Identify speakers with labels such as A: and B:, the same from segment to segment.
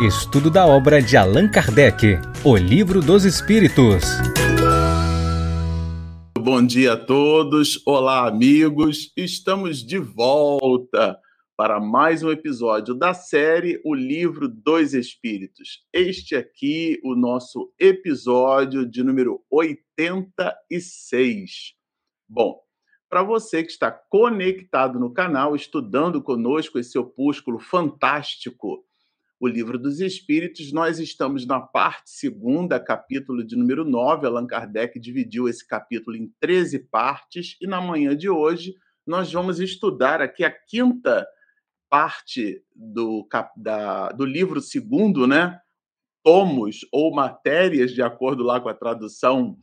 A: Estudo da obra de Allan Kardec, O Livro dos Espíritos.
B: Bom dia a todos, olá amigos, estamos de volta para mais um episódio da série O Livro dos Espíritos. Este aqui, o nosso episódio de número 86. Bom, para você que está conectado no canal, estudando conosco esse opúsculo fantástico, o Livro dos Espíritos, nós estamos na parte segunda, capítulo de número 9. Allan Kardec dividiu esse capítulo em 13 partes, e na manhã de hoje nós vamos estudar aqui a quinta parte do, da, do livro segundo, né? Tomos ou matérias, de acordo lá com a tradução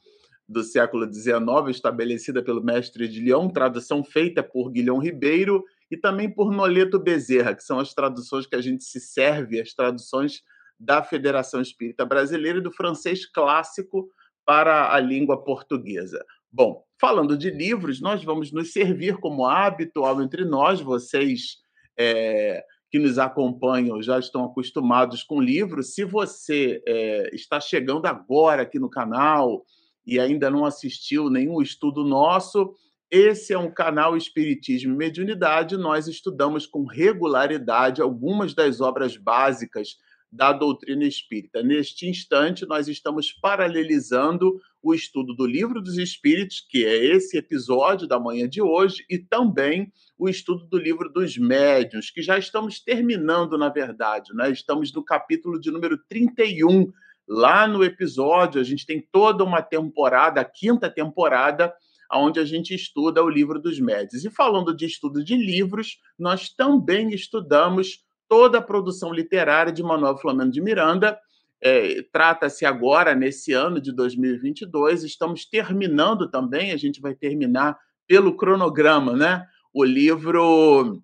B: do século XIX, estabelecida pelo mestre de Lyon, tradução feita por Guilhom Ribeiro e também por Noleto Bezerra, que são as traduções que a gente se serve, as traduções da Federação Espírita Brasileira e do francês clássico para a língua portuguesa. Bom, falando de livros, nós vamos nos servir como habitual entre nós, vocês é, que nos acompanham já estão acostumados com livros. Se você é, está chegando agora aqui no canal, e ainda não assistiu nenhum estudo nosso, esse é um canal Espiritismo e Mediunidade. Nós estudamos com regularidade algumas das obras básicas da doutrina espírita. Neste instante, nós estamos paralelizando o estudo do Livro dos Espíritos, que é esse episódio da manhã de hoje, e também o estudo do Livro dos Médiuns, que já estamos terminando, na verdade. Né? Estamos no capítulo de número 31 Lá no episódio, a gente tem toda uma temporada, a quinta temporada, onde a gente estuda o livro dos médios. E falando de estudo de livros, nós também estudamos toda a produção literária de Manuel Flamengo de Miranda. É, Trata-se agora, nesse ano de 2022, estamos terminando também, a gente vai terminar pelo cronograma, né? O livro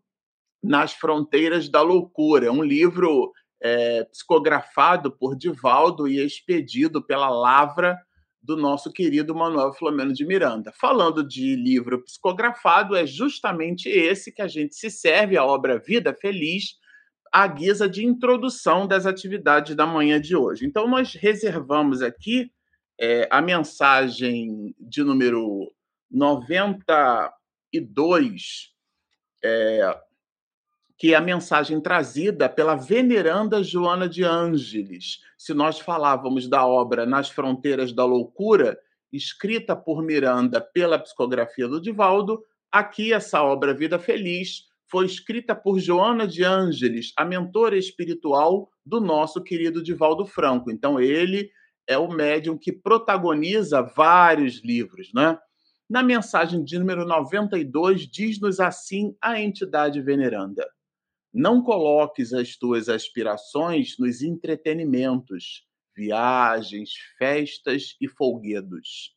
B: Nas Fronteiras da Loucura, um livro é, psicografado por Divaldo e expedido pela Lavra do nosso querido Manuel Flamengo de Miranda. Falando de livro psicografado, é justamente esse que a gente se serve, a obra Vida Feliz, à guisa de introdução das atividades da manhã de hoje. Então, nós reservamos aqui é, a mensagem de número 92, é, que é a mensagem trazida pela veneranda Joana de Ângeles. Se nós falávamos da obra Nas Fronteiras da Loucura, escrita por Miranda pela psicografia do Divaldo, aqui essa obra Vida Feliz foi escrita por Joana de Ângeles, a mentora espiritual do nosso querido Divaldo Franco. Então ele é o médium que protagoniza vários livros, né? Na mensagem de número 92 diz-nos assim a entidade veneranda: não coloques as tuas aspirações nos entretenimentos, viagens, festas e folguedos.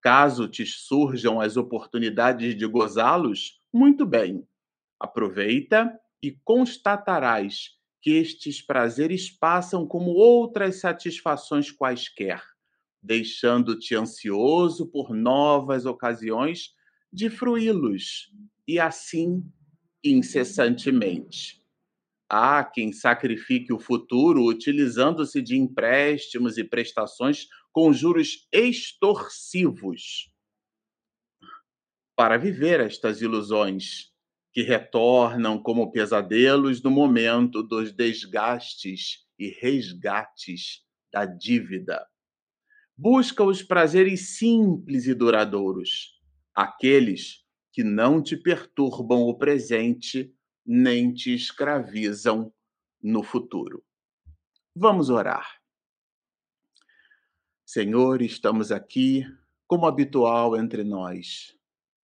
B: Caso te surjam as oportunidades de gozá-los, muito bem. Aproveita e constatarás que estes prazeres passam como outras satisfações quaisquer, deixando-te ansioso por novas ocasiões de fruí-los e assim incessantemente. Há quem sacrifique o futuro utilizando-se de empréstimos e prestações com juros extorsivos para viver estas ilusões que retornam como pesadelos no momento dos desgastes e resgates da dívida. Busca os prazeres simples e duradouros, aqueles que não te perturbam o presente nem te escravizam no futuro. Vamos orar. Senhor, estamos aqui, como habitual entre nós,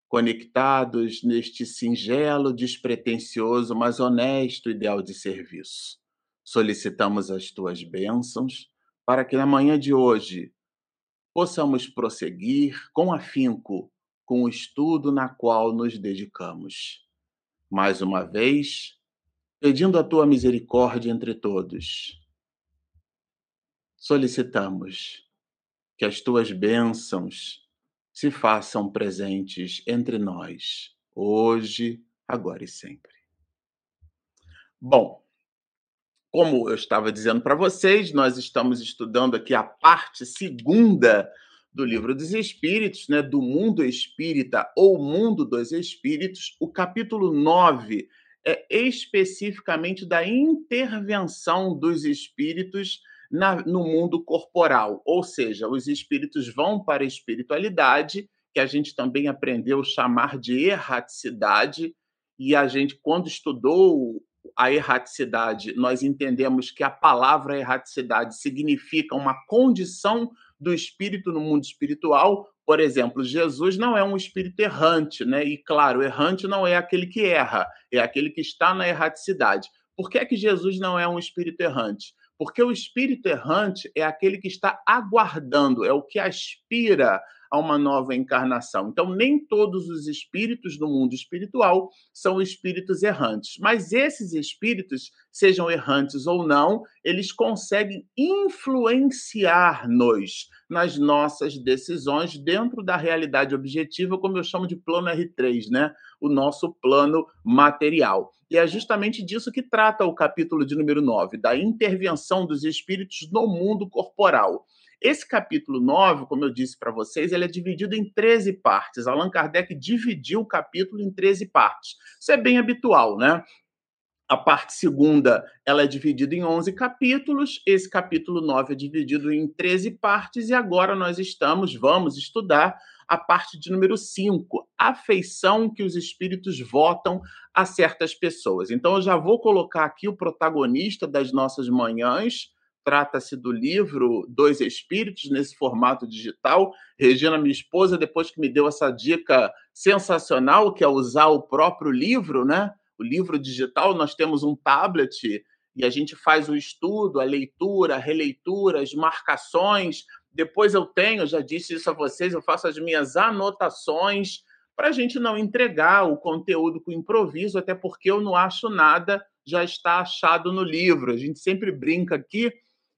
B: conectados neste singelo, despretensioso, mas honesto ideal de serviço. Solicitamos as tuas bênçãos para que na manhã de hoje possamos prosseguir com afinco com o estudo na qual nos dedicamos. Mais uma vez, pedindo a tua misericórdia entre todos, solicitamos que as tuas bênçãos se façam presentes entre nós, hoje, agora e sempre. Bom, como eu estava dizendo para vocês, nós estamos estudando aqui a parte segunda do Livro dos Espíritos, né, do mundo espírita ou mundo dos espíritos. O capítulo 9 é especificamente da intervenção dos espíritos na, no mundo corporal, ou seja, os espíritos vão para a espiritualidade, que a gente também aprendeu chamar de erraticidade, e a gente, quando estudou a erraticidade, nós entendemos que a palavra erraticidade significa uma condição do espírito no mundo espiritual. Por exemplo, Jesus não é um espírito errante, né? E claro, errante não é aquele que erra, é aquele que está na erraticidade. Por que é que Jesus não é um espírito errante? Porque o espírito errante é aquele que está aguardando, é o que aspira a uma nova encarnação. Então, nem todos os espíritos do mundo espiritual são espíritos errantes, mas esses espíritos, sejam errantes ou não, eles conseguem influenciar-nos nas nossas decisões dentro da realidade objetiva, como eu chamo de plano R3, né? O nosso plano material. E é justamente disso que trata o capítulo de número 9, da intervenção dos espíritos no mundo corporal. Esse capítulo 9, como eu disse para vocês, ele é dividido em 13 partes. Allan Kardec dividiu o capítulo em 13 partes. Isso é bem habitual, né? A parte segunda, ela é dividida em 11 capítulos. Esse capítulo 9 é dividido em 13 partes e agora nós estamos, vamos estudar a parte de número 5, afeição que os espíritos votam a certas pessoas. Então eu já vou colocar aqui o protagonista das nossas manhãs, trata-se do livro Dois Espíritos, nesse formato digital. Regina, minha esposa, depois que me deu essa dica sensacional, que é usar o próprio livro, né? O livro digital, nós temos um tablet e a gente faz o estudo, a leitura, a releitura, as marcações. Depois eu tenho, já disse isso a vocês, eu faço as minhas anotações para a gente não entregar o conteúdo com improviso, até porque eu não acho nada já está achado no livro. A gente sempre brinca aqui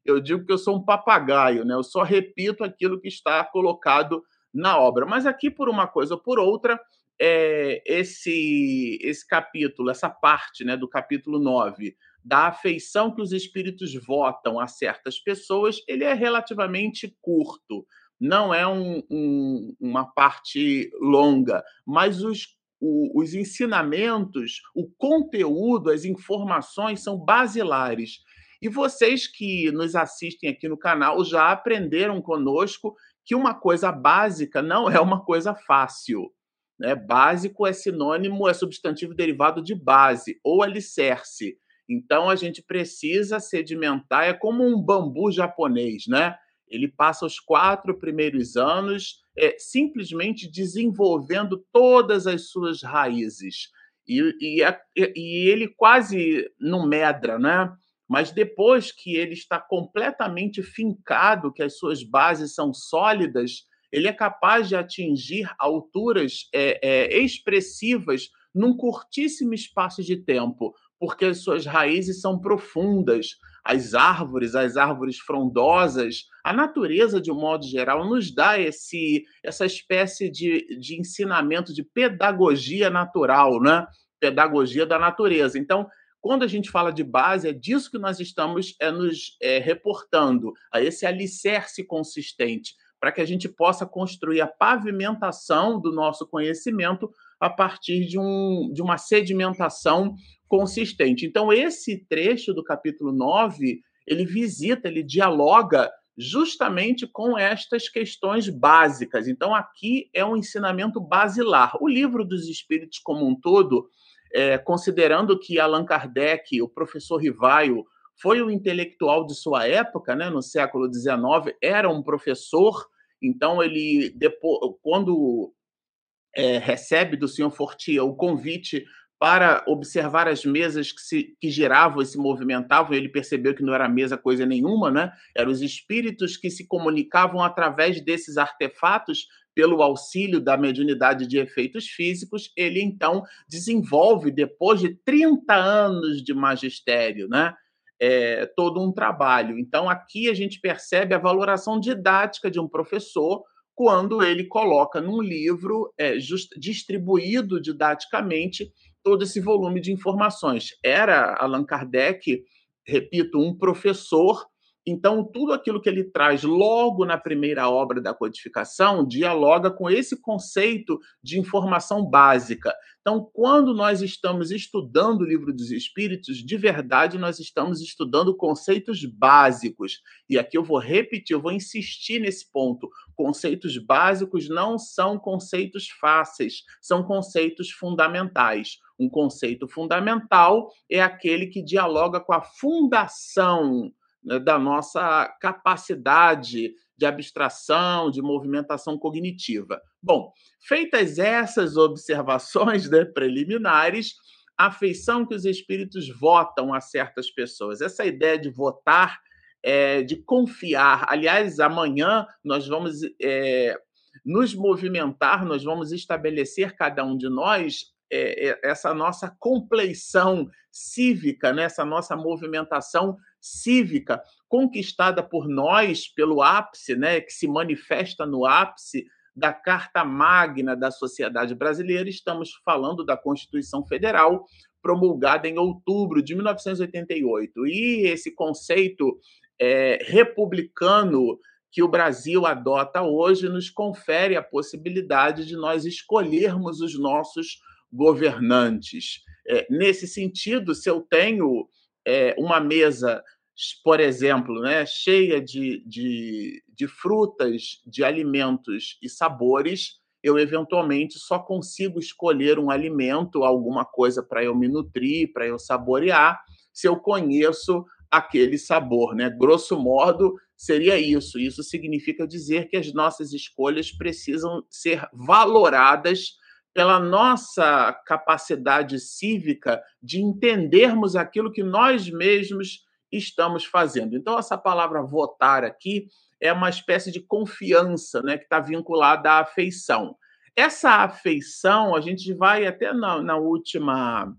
B: eu digo que eu sou um papagaio, né? Eu só repito aquilo que está colocado na obra. Mas aqui, por uma coisa ou por outra, é, esse, esse capítulo, essa parte né, do capítulo 9, da afeição que os espíritos votam a certas pessoas, ele é relativamente curto. Não é um, um, uma parte longa, mas os, o, os ensinamentos, o conteúdo, as informações são basilares. E vocês que nos assistem aqui no canal já aprenderam conosco que uma coisa básica não é uma coisa fácil. Né? Básico é sinônimo, é substantivo derivado de base ou alicerce. Então a gente precisa sedimentar, é como um bambu japonês, né? Ele passa os quatro primeiros anos é, simplesmente desenvolvendo todas as suas raízes. E, e, e ele quase não medra, né? Mas depois que ele está completamente fincado, que as suas bases são sólidas, ele é capaz de atingir alturas é, é, expressivas num curtíssimo espaço de tempo, porque as suas raízes são profundas. As árvores, as árvores frondosas, a natureza, de um modo geral, nos dá esse, essa espécie de, de ensinamento de pedagogia natural, né? Pedagogia da natureza. Então, quando a gente fala de base, é disso que nós estamos é, nos é, reportando, a esse alicerce consistente, para que a gente possa construir a pavimentação do nosso conhecimento a partir de, um, de uma sedimentação consistente. Então, esse trecho do capítulo 9, ele visita, ele dialoga justamente com estas questões básicas. Então, aqui é um ensinamento basilar. O livro dos Espíritos, como um todo, é, considerando que Allan Kardec, o professor Rivaio, foi o intelectual de sua época, né, no século XIX, era um professor, então ele, depois, quando é, recebe do senhor Fortia o convite para observar as mesas que, se, que giravam e se movimentavam, ele percebeu que não era mesa coisa nenhuma, né? Eram os espíritos que se comunicavam através desses artefatos pelo auxílio da mediunidade de efeitos físicos, ele então desenvolve, depois de 30 anos de magistério, né? É, todo um trabalho. Então, aqui a gente percebe a valoração didática de um professor quando ele coloca num livro é, just, distribuído didaticamente todo esse volume de informações. Era Allan Kardec repito, um professor então, tudo aquilo que ele traz logo na primeira obra da codificação dialoga com esse conceito de informação básica. Então, quando nós estamos estudando o livro dos Espíritos, de verdade, nós estamos estudando conceitos básicos. E aqui eu vou repetir, eu vou insistir nesse ponto. Conceitos básicos não são conceitos fáceis, são conceitos fundamentais. Um conceito fundamental é aquele que dialoga com a fundação da nossa capacidade de abstração, de movimentação cognitiva. Bom, feitas essas observações né, preliminares, a afeição que os espíritos votam a certas pessoas. Essa ideia de votar, é, de confiar. Aliás, amanhã nós vamos é, nos movimentar, nós vamos estabelecer, cada um de nós, é, essa nossa compleição cívica, né? essa nossa movimentação cívica conquistada por nós pelo ápice, né, que se manifesta no ápice da Carta Magna da Sociedade Brasileira. Estamos falando da Constituição Federal, promulgada em outubro de 1988. E esse conceito é, republicano que o Brasil adota hoje nos confere a possibilidade de nós escolhermos os nossos governantes. É, nesse sentido, se eu tenho é, uma mesa por exemplo, né, cheia de, de, de frutas, de alimentos e sabores, eu eventualmente só consigo escolher um alimento, alguma coisa para eu me nutrir, para eu saborear, se eu conheço aquele sabor, né? Grosso modo, seria isso. Isso significa dizer que as nossas escolhas precisam ser valoradas pela nossa capacidade cívica de entendermos aquilo que nós mesmos estamos fazendo. Então, essa palavra votar aqui é uma espécie de confiança né, que está vinculada à afeição. Essa afeição, a gente vai até na, na última,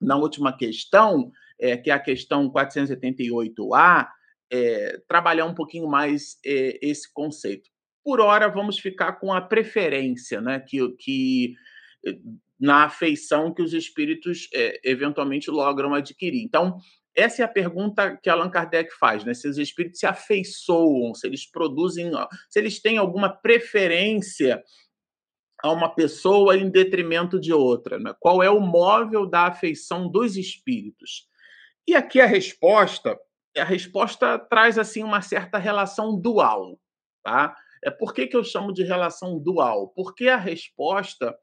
B: na última questão, é, que é a questão 488A, é, trabalhar um pouquinho mais é, esse conceito. Por hora, vamos ficar com a preferência, né, que, que na afeição que os espíritos é, eventualmente logram adquirir. Então, essa é a pergunta que Allan Kardec faz, né? Se os espíritos se afeiçoam, se eles produzem, se eles têm alguma preferência a uma pessoa em detrimento de outra, né? Qual é o móvel da afeição dos espíritos? E aqui a resposta, a resposta traz assim uma certa relação dual, tá? É por que, que eu chamo de relação dual? Porque a resposta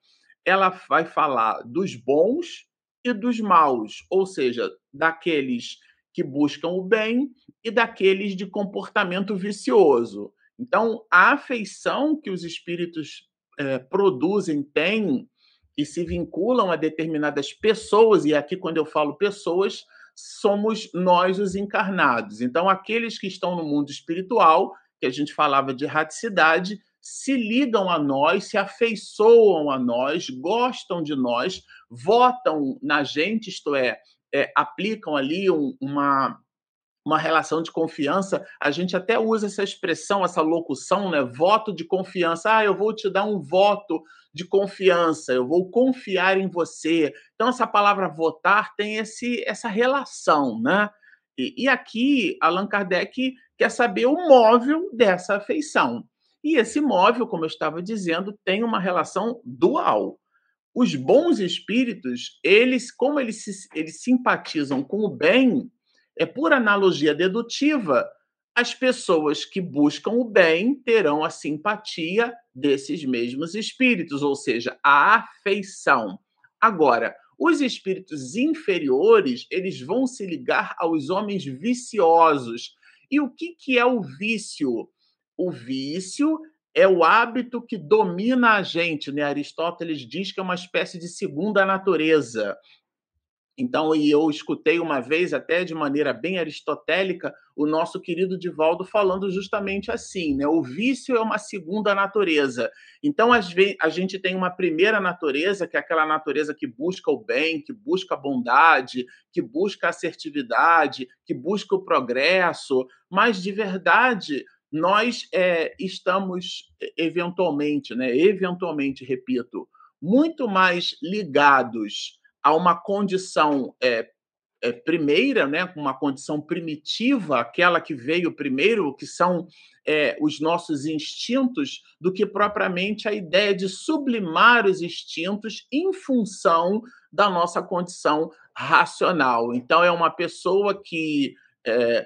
B: ela vai falar dos bons e dos maus, ou seja, daqueles que buscam o bem e daqueles de comportamento vicioso. Então, a afeição que os espíritos é, produzem, têm e se vinculam a determinadas pessoas, e aqui, quando eu falo pessoas, somos nós os encarnados. Então, aqueles que estão no mundo espiritual, que a gente falava de raticidade, se ligam a nós, se afeiçoam a nós, gostam de nós, votam na gente, isto é, é aplicam ali um, uma, uma relação de confiança. A gente até usa essa expressão, essa locução, né? Voto de confiança. Ah, eu vou te dar um voto de confiança, eu vou confiar em você. Então, essa palavra votar tem esse, essa relação, né? E, e aqui, Allan Kardec quer saber o móvel dessa afeição. E esse móvel, como eu estava dizendo, tem uma relação dual. Os bons espíritos, eles, como eles, se, eles simpatizam com o bem, é por analogia dedutiva, as pessoas que buscam o bem terão a simpatia desses mesmos espíritos, ou seja, a afeição. Agora, os espíritos inferiores, eles vão se ligar aos homens viciosos. E o que, que é o vício? O vício é o hábito que domina a gente, né? Aristóteles diz que é uma espécie de segunda natureza. Então, e eu escutei uma vez, até de maneira bem aristotélica, o nosso querido Divaldo falando justamente assim, né? O vício é uma segunda natureza. Então, às vezes, a gente tem uma primeira natureza, que é aquela natureza que busca o bem, que busca a bondade, que busca a assertividade, que busca o progresso, mas de verdade nós é, estamos eventualmente, né, eventualmente, repito, muito mais ligados a uma condição é, é, primeira, né, uma condição primitiva, aquela que veio primeiro, que são é, os nossos instintos, do que propriamente a ideia de sublimar os instintos em função da nossa condição racional. Então, é uma pessoa que, é,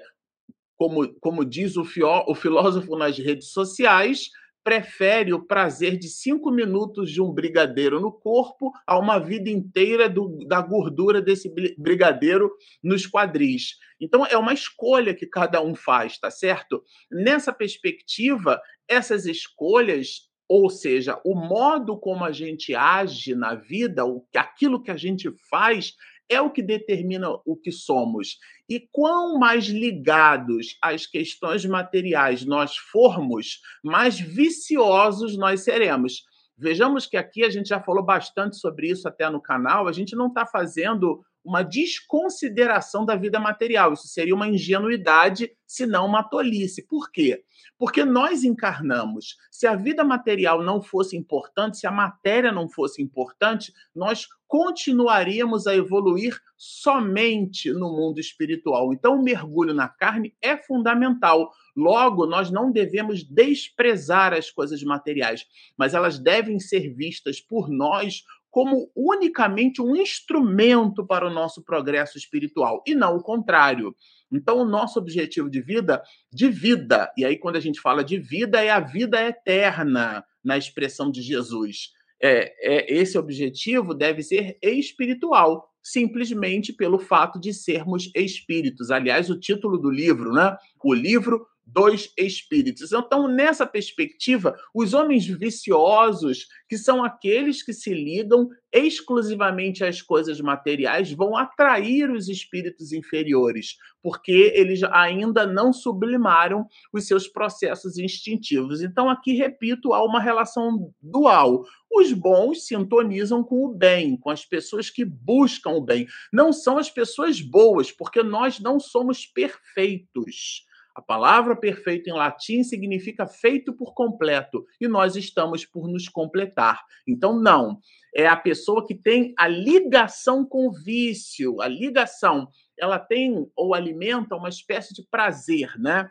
B: como, como diz o, fió, o filósofo nas redes sociais, prefere o prazer de cinco minutos de um brigadeiro no corpo a uma vida inteira do, da gordura desse brigadeiro nos quadris. Então, é uma escolha que cada um faz, tá certo? Nessa perspectiva, essas escolhas ou seja, o modo como a gente age na vida, aquilo que a gente faz, é o que determina o que somos. E quão mais ligados às questões materiais nós formos, mais viciosos nós seremos. Vejamos que aqui a gente já falou bastante sobre isso até no canal, a gente não está fazendo uma desconsideração da vida material. Isso seria uma ingenuidade, se não uma tolice. Por quê? Porque nós encarnamos. Se a vida material não fosse importante, se a matéria não fosse importante, nós continuaríamos a evoluir somente no mundo espiritual. Então, o mergulho na carne é fundamental. Logo, nós não devemos desprezar as coisas materiais, mas elas devem ser vistas por nós como unicamente um instrumento para o nosso progresso espiritual e não o contrário. Então, o nosso objetivo de vida, de vida, e aí quando a gente fala de vida, é a vida eterna, na expressão de Jesus. É, é, esse objetivo deve ser espiritual, simplesmente pelo fato de sermos espíritos. Aliás, o título do livro, né? O livro dos espíritos. Então, nessa perspectiva, os homens viciosos, que são aqueles que se ligam exclusivamente às coisas materiais, vão atrair os espíritos inferiores, porque eles ainda não sublimaram os seus processos instintivos. Então, aqui, repito, há uma relação dual. Os bons sintonizam com o bem, com as pessoas que buscam o bem. Não são as pessoas boas, porque nós não somos perfeitos. A palavra perfeito em latim significa feito por completo e nós estamos por nos completar. Então, não. É a pessoa que tem a ligação com o vício, a ligação. Ela tem ou alimenta uma espécie de prazer, né?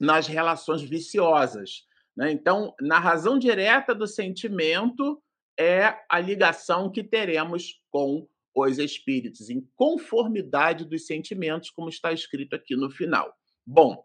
B: Nas relações viciosas. Né? Então, na razão direta do sentimento é a ligação que teremos com os espíritos, em conformidade dos sentimentos, como está escrito aqui no final. Bom,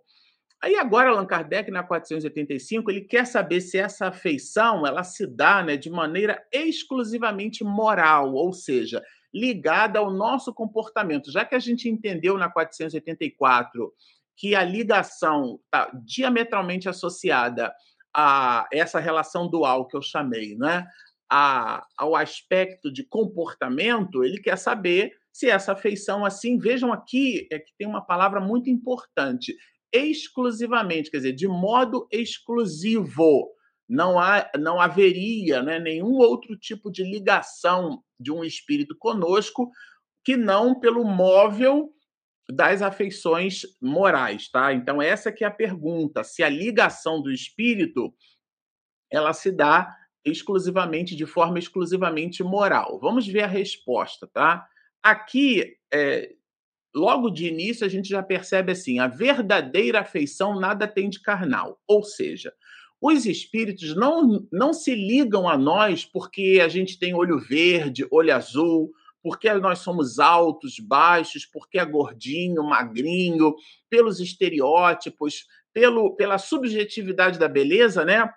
B: aí agora Allan Kardec, na 485, ele quer saber se essa afeição ela se dá né, de maneira exclusivamente moral, ou seja, ligada ao nosso comportamento. Já que a gente entendeu na 484 que a ligação está diametralmente associada a essa relação dual que eu chamei, né? A, ao aspecto de comportamento, ele quer saber se essa afeição assim, vejam aqui é que tem uma palavra muito importante, exclusivamente, quer dizer, de modo exclusivo. Não, há, não haveria né, nenhum outro tipo de ligação de um espírito conosco que não pelo móvel das afeições morais, tá? Então essa que é a pergunta, se a ligação do espírito ela se dá exclusivamente de forma exclusivamente moral. Vamos ver a resposta, tá? Aqui, é, logo de início, a gente já percebe assim: a verdadeira afeição nada tem de carnal. Ou seja, os espíritos não, não se ligam a nós porque a gente tem olho verde, olho azul, porque nós somos altos, baixos, porque é gordinho, magrinho, pelos estereótipos, pelo, pela subjetividade da beleza, né?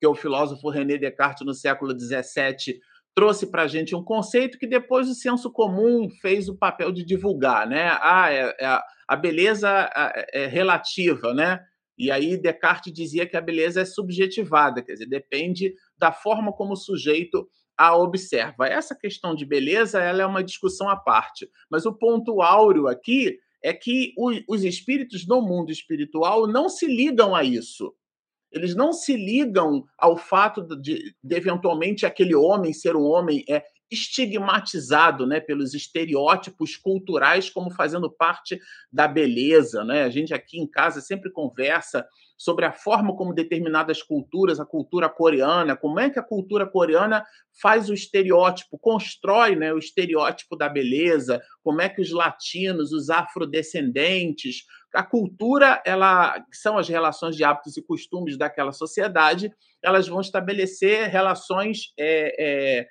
B: Que o filósofo René Descartes, no século XVII, trouxe para a gente um conceito que depois o senso comum fez o papel de divulgar, né? Ah, é, é a beleza é relativa, né? E aí Descartes dizia que a beleza é subjetivada, quer dizer, depende da forma como o sujeito a observa. Essa questão de beleza ela é uma discussão à parte, mas o ponto áureo aqui é que os espíritos no mundo espiritual não se ligam a isso. Eles não se ligam ao fato de, de, eventualmente aquele homem ser um homem é estigmatizado né, pelos estereótipos culturais como fazendo parte da beleza. Né? A gente aqui em casa sempre conversa sobre a forma como determinadas culturas, a cultura coreana, como é que a cultura coreana faz o estereótipo, constrói né, o estereótipo da beleza, como é que os latinos, os afrodescendentes, a cultura, ela são as relações de hábitos e costumes daquela sociedade, elas vão estabelecer relações é, é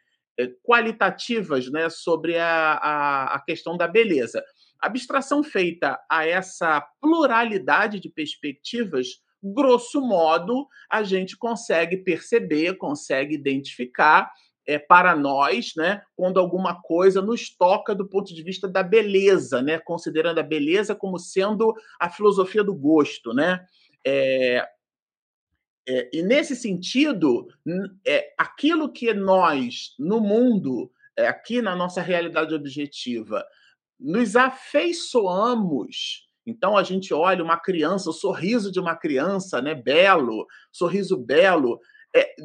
B: qualitativas né, sobre a, a, a questão da beleza. abstração feita a essa pluralidade de perspectivas grosso modo, a gente consegue perceber, consegue identificar é, para nós, né, quando alguma coisa nos toca do ponto de vista da beleza, né, considerando a beleza como sendo a filosofia do gosto, né? É, é, e nesse sentido, é, aquilo que nós no mundo, é, aqui na nossa realidade objetiva, nos afeiçoamos então a gente olha uma criança, o sorriso de uma criança, né, belo, sorriso belo, é,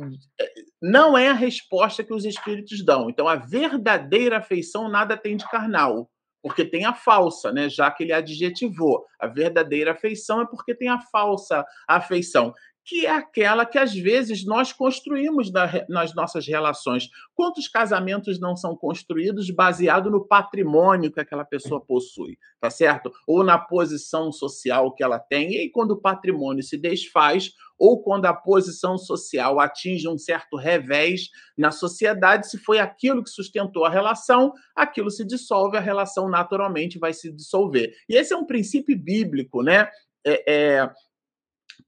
B: é, não é a resposta que os espíritos dão. Então a verdadeira afeição nada tem de carnal, porque tem a falsa, né? Já que ele adjetivou. A verdadeira afeição é porque tem a falsa afeição que é aquela que às vezes nós construímos nas nossas relações. Quantos casamentos não são construídos baseado no patrimônio que aquela pessoa possui, tá certo? Ou na posição social que ela tem. E aí, quando o patrimônio se desfaz, ou quando a posição social atinge um certo revés na sociedade, se foi aquilo que sustentou a relação, aquilo se dissolve, a relação naturalmente vai se dissolver. E esse é um princípio bíblico, né? É, é,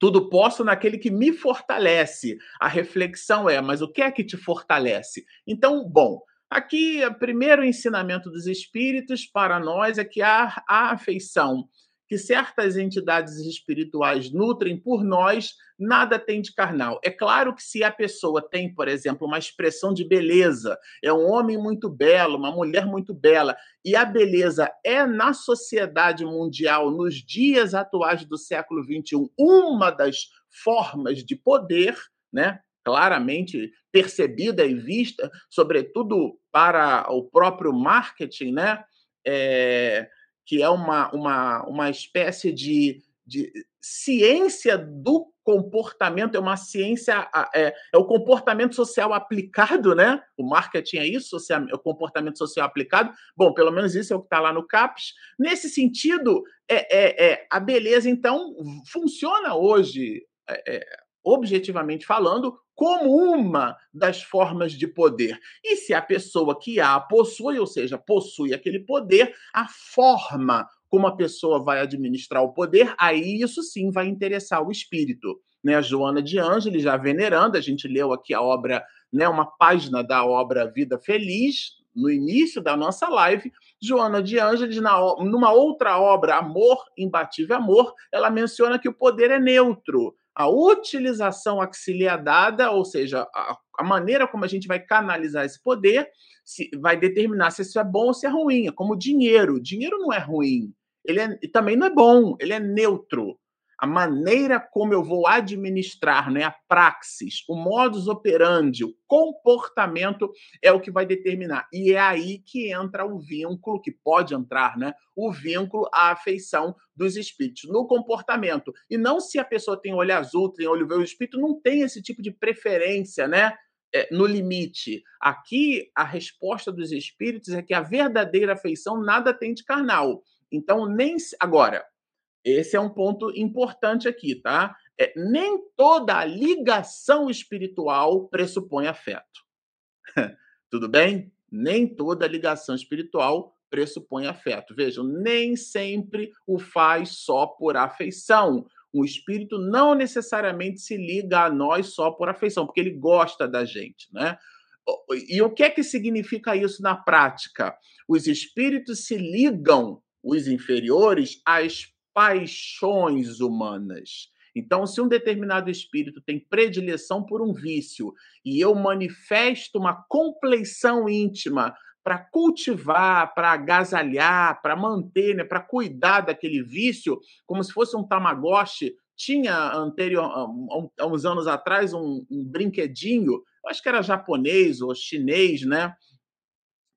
B: tudo posso naquele que me fortalece. A reflexão é, mas o que é que te fortalece? Então, bom, aqui o primeiro ensinamento dos espíritos para nós é que a, a afeição que certas entidades espirituais nutrem por nós, nada tem de carnal. É claro que se a pessoa tem, por exemplo, uma expressão de beleza, é um homem muito belo, uma mulher muito bela, e a beleza é na sociedade mundial, nos dias atuais do século XXI, uma das formas de poder, né? claramente percebida e vista, sobretudo para o próprio marketing, né? É, que é uma, uma, uma espécie de, de ciência do comportamento, é uma ciência, é, é, o comportamento social aplicado, né? O marketing é isso, é o comportamento social aplicado. Bom, pelo menos isso é o que está lá no CAPES. Nesse sentido, é, é, é, a beleza, então, funciona hoje, é, é, objetivamente falando, como uma das formas de poder. E se a pessoa que a possui, ou seja, possui aquele poder, a forma como a pessoa vai administrar o poder, aí isso sim vai interessar o espírito. Né? A Joana de Ângeles, já venerando, a gente leu aqui a obra, né, uma página da obra Vida Feliz, no início da nossa live, Joana de Ângeles, na, numa outra obra, Amor, Imbatível Amor, ela menciona que o poder é neutro a utilização auxiliadada, ou seja, a, a, maneira como a gente vai canalizar esse poder, se, vai determinar se isso é bom ou se é ruim. É como dinheiro. Dinheiro não é ruim. Ele é, também não é bom, ele é neutro a maneira como eu vou administrar, né, a praxis, o modus operandi, o comportamento é o que vai determinar. E é aí que entra o vínculo, que pode entrar, né, o vínculo à afeição dos espíritos, no comportamento. E não se a pessoa tem olho azul, tem olho verde, o espírito não tem esse tipo de preferência, né? É, no limite. Aqui, a resposta dos espíritos é que a verdadeira afeição nada tem de carnal. Então, nem. Agora, esse é um ponto importante aqui, tá? É, nem toda ligação espiritual pressupõe afeto. Tudo bem? Nem toda ligação espiritual pressupõe afeto. Vejam, nem sempre o faz só por afeição. O espírito não necessariamente se liga a nós só por afeição, porque ele gosta da gente, né? E o que é que significa isso na prática? Os espíritos se ligam, os inferiores, às paixões humanas. Então, se um determinado espírito tem predileção por um vício e eu manifesto uma compleição íntima para cultivar, para agasalhar, para manter, né, para cuidar daquele vício, como se fosse um tamagotchi, tinha anterior, há uns anos atrás um, um brinquedinho, acho que era japonês ou chinês, né?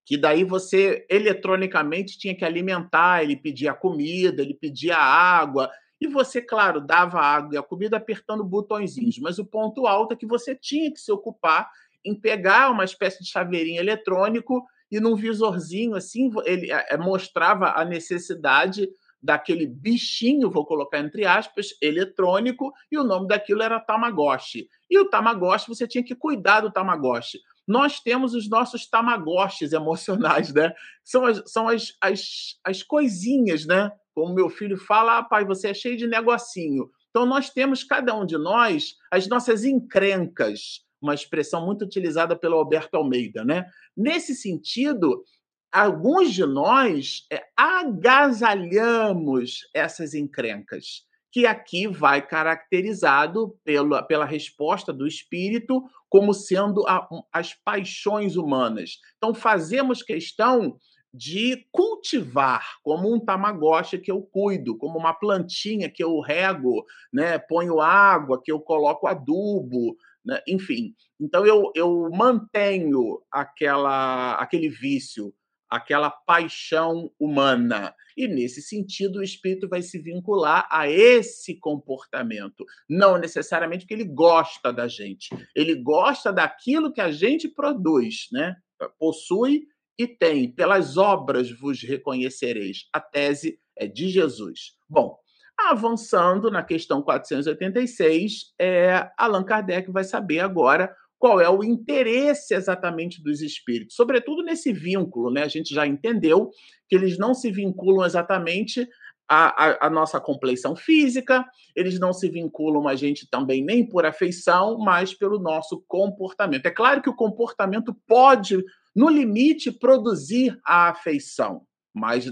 B: Que daí você eletronicamente tinha que alimentar, ele pedia comida, ele pedia água, e você, claro, dava água e a comida apertando botõezinhos, mas o ponto alto é que você tinha que se ocupar em pegar uma espécie de chaveirinho eletrônico e num visorzinho assim, ele é, mostrava a necessidade daquele bichinho, vou colocar entre aspas, eletrônico, e o nome daquilo era Tamagotchi. E o Tamagotchi, você tinha que cuidar do Tamagotchi. Nós temos os nossos Tamagotchis emocionais, né? São as, são as, as, as coisinhas, né? Como meu filho fala, ah, pai, você é cheio de negocinho. Então, nós temos, cada um de nós, as nossas encrencas, uma expressão muito utilizada pelo Alberto Almeida, né? Nesse sentido, alguns de nós é, agasalhamos essas encrencas, que aqui vai caracterizado pela, pela resposta do espírito como sendo a, as paixões humanas. Então, fazemos questão de cultivar como um tamagotchi que eu cuido, como uma plantinha que eu rego, né, ponho água, que eu coloco adubo, né, enfim. Então eu, eu mantenho aquela aquele vício aquela paixão humana. E nesse sentido, o espírito vai se vincular a esse comportamento, não necessariamente porque ele gosta da gente. Ele gosta daquilo que a gente produz, né? Possui e tem. Pelas obras vos reconhecereis. A tese é de Jesus. Bom, avançando na questão 486, é, Allan Kardec vai saber agora qual é o interesse exatamente dos espíritos, sobretudo nesse vínculo, né? A gente já entendeu que eles não se vinculam exatamente à, à, à, nossa compleição física, eles não se vinculam a gente também nem por afeição, mas pelo nosso comportamento. É claro que o comportamento pode, no limite, produzir a afeição, mas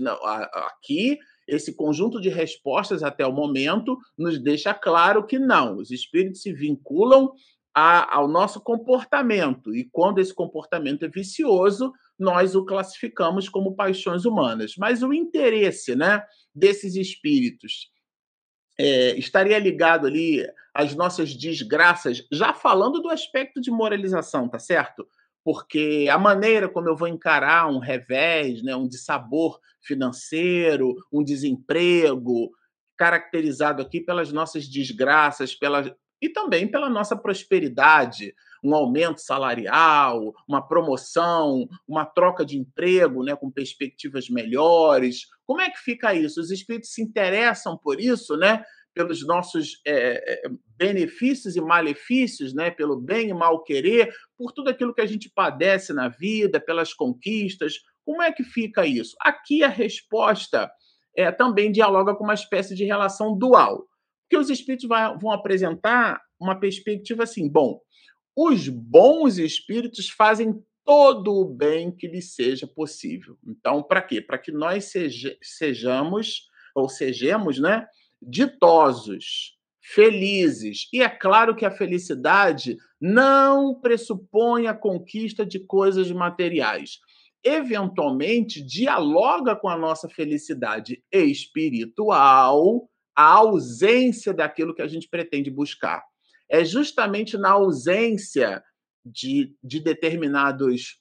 B: aqui esse conjunto de respostas até o momento nos deixa claro que não, os espíritos se vinculam a, ao nosso comportamento. E quando esse comportamento é vicioso, nós o classificamos como paixões humanas. Mas o interesse né, desses espíritos é, estaria ligado ali às nossas desgraças, já falando do aspecto de moralização, tá certo? Porque a maneira como eu vou encarar um revés, né, um dissabor financeiro, um desemprego, caracterizado aqui pelas nossas desgraças, pela, e também pela nossa prosperidade, um aumento salarial, uma promoção, uma troca de emprego né, com perspectivas melhores. Como é que fica isso? Os espíritos se interessam por isso, né? pelos nossos é, benefícios e malefícios, né? pelo bem e mal querer, por tudo aquilo que a gente padece na vida, pelas conquistas. Como é que fica isso? Aqui a resposta é, também dialoga com uma espécie de relação dual. Porque os espíritos vai, vão apresentar uma perspectiva assim: bom, os bons espíritos fazem todo o bem que lhes seja possível. Então, para quê? Para que nós seja, sejamos, ou sejamos, né, ditosos, felizes. E é claro que a felicidade não pressupõe a conquista de coisas materiais. Eventualmente, dialoga com a nossa felicidade espiritual a ausência daquilo que a gente pretende buscar. É justamente na ausência de, de determinados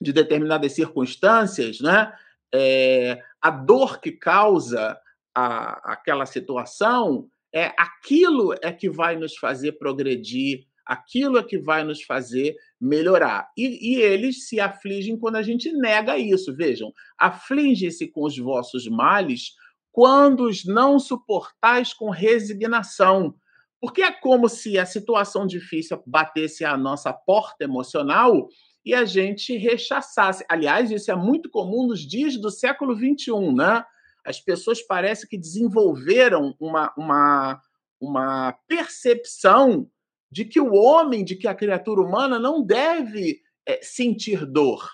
B: de determinadas circunstâncias, né? É, a dor que causa a, aquela situação é aquilo é que vai nos fazer progredir, aquilo é que vai nos fazer melhorar. E, e eles se afligem quando a gente nega isso. Vejam, aflige-se com os vossos males quando os não suportais com resignação. Porque é como se a situação difícil batesse à nossa porta emocional e a gente rechaçasse. Aliás, isso é muito comum nos dias do século XXI, né? As pessoas parecem que desenvolveram uma, uma, uma percepção de que o homem, de que a criatura humana não deve é, sentir dor.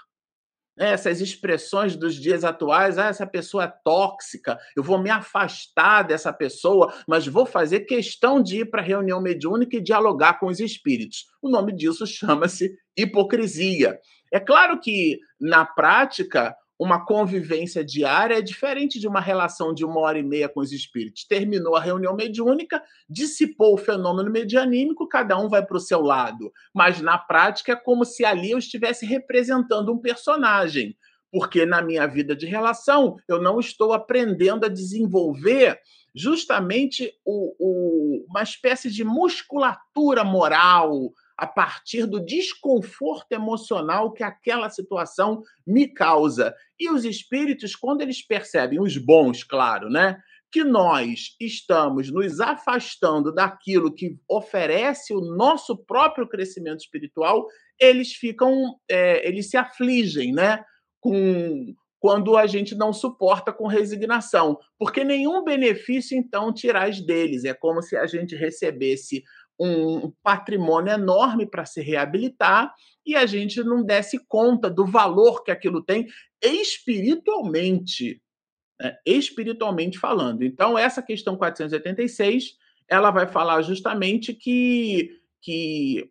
B: Né, essas expressões dos dias atuais, ah, essa pessoa é tóxica, eu vou me afastar dessa pessoa, mas vou fazer questão de ir para a reunião mediúnica e dialogar com os espíritos. O nome disso chama-se hipocrisia. É claro que, na prática, uma convivência diária é diferente de uma relação de uma hora e meia com os espíritos. Terminou a reunião mediúnica, dissipou o fenômeno medianímico, cada um vai para o seu lado. Mas na prática é como se ali eu estivesse representando um personagem. Porque na minha vida de relação eu não estou aprendendo a desenvolver justamente o, o, uma espécie de musculatura moral, a partir do desconforto emocional que aquela situação me causa. E os espíritos, quando eles percebem, os bons, claro, né? Que nós estamos nos afastando daquilo que oferece o nosso próprio crescimento espiritual, eles ficam, é, eles se afligem, né? Com, quando a gente não suporta com resignação, porque nenhum benefício então tirais deles. É como se a gente recebesse um patrimônio enorme para se reabilitar e a gente não desse conta do valor que aquilo tem espiritualmente, né? espiritualmente falando. Então, essa questão 486, ela vai falar justamente que, que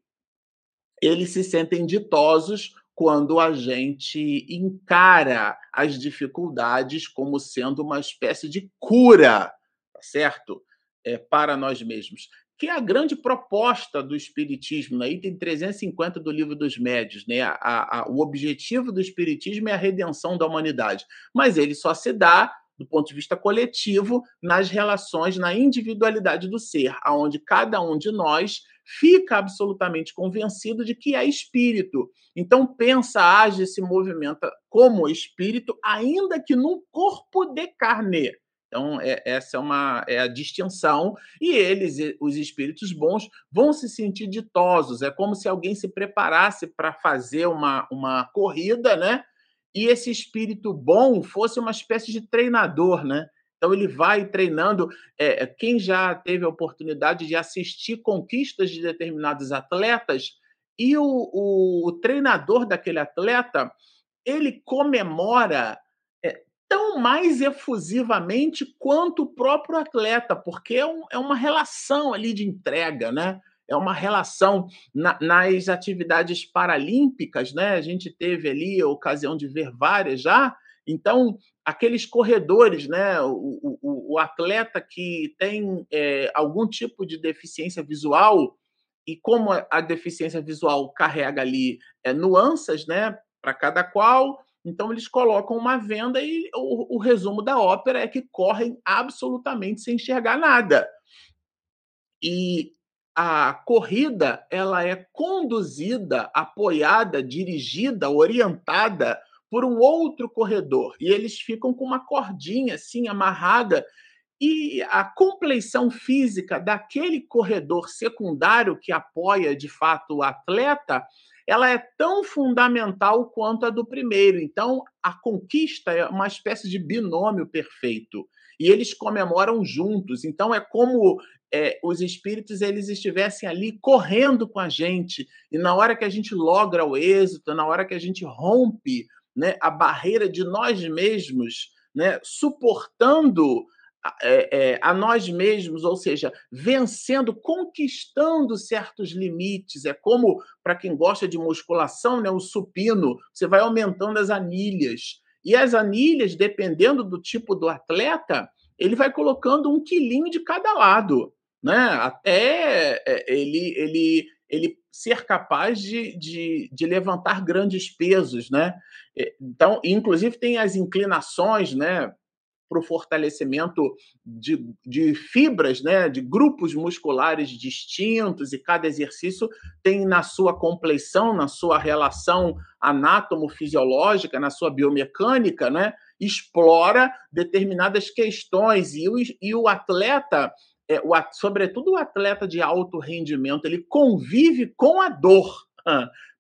B: eles se sentem ditosos quando a gente encara as dificuldades como sendo uma espécie de cura, tá certo? É, para nós mesmos que é a grande proposta do Espiritismo, né? item 350 do Livro dos Médios. Né? A, a, o objetivo do Espiritismo é a redenção da humanidade, mas ele só se dá do ponto de vista coletivo, nas relações, na individualidade do ser, aonde cada um de nós fica absolutamente convencido de que é espírito. Então pensa, age, se movimenta como espírito, ainda que num corpo de carne. Então, é, essa é, uma, é a distinção. E eles, os espíritos bons, vão se sentir ditosos. É como se alguém se preparasse para fazer uma, uma corrida, né? E esse espírito bom fosse uma espécie de treinador, né? Então, ele vai treinando. É, quem já teve a oportunidade de assistir conquistas de determinados atletas, e o, o, o treinador daquele atleta, ele comemora tão mais efusivamente quanto o próprio atleta, porque é, um, é uma relação ali de entrega, né? É uma relação na, nas atividades paralímpicas, né? A gente teve ali a ocasião de ver várias já. Então, aqueles corredores, né? O, o, o atleta que tem é, algum tipo de deficiência visual, e como a deficiência visual carrega ali é, nuances, né? Para cada qual, então eles colocam uma venda e o, o resumo da ópera é que correm absolutamente sem enxergar nada. E a corrida ela é conduzida, apoiada, dirigida, orientada por um outro corredor e eles ficam com uma cordinha assim amarrada e a compleição física daquele corredor secundário que apoia de fato o atleta ela é tão fundamental quanto a do primeiro. Então, a conquista é uma espécie de binômio perfeito. E eles comemoram juntos. Então, é como é, os espíritos eles estivessem ali correndo com a gente. E na hora que a gente logra o êxito, na hora que a gente rompe né, a barreira de nós mesmos, né, suportando é, é, a nós mesmos, ou seja, vencendo, conquistando certos limites. É como, para quem gosta de musculação, né, o supino, você vai aumentando as anilhas. E as anilhas, dependendo do tipo do atleta, ele vai colocando um quilinho de cada lado, né? até é, ele, ele, ele ser capaz de, de, de levantar grandes pesos. Né? É, então, inclusive, tem as inclinações, né? Para o fortalecimento de, de fibras, né, de grupos musculares distintos, e cada exercício tem na sua compleição, na sua relação anátomo-fisiológica, na sua biomecânica, né, explora determinadas questões, e o, e o atleta, é, o, sobretudo o atleta de alto rendimento, ele convive com a dor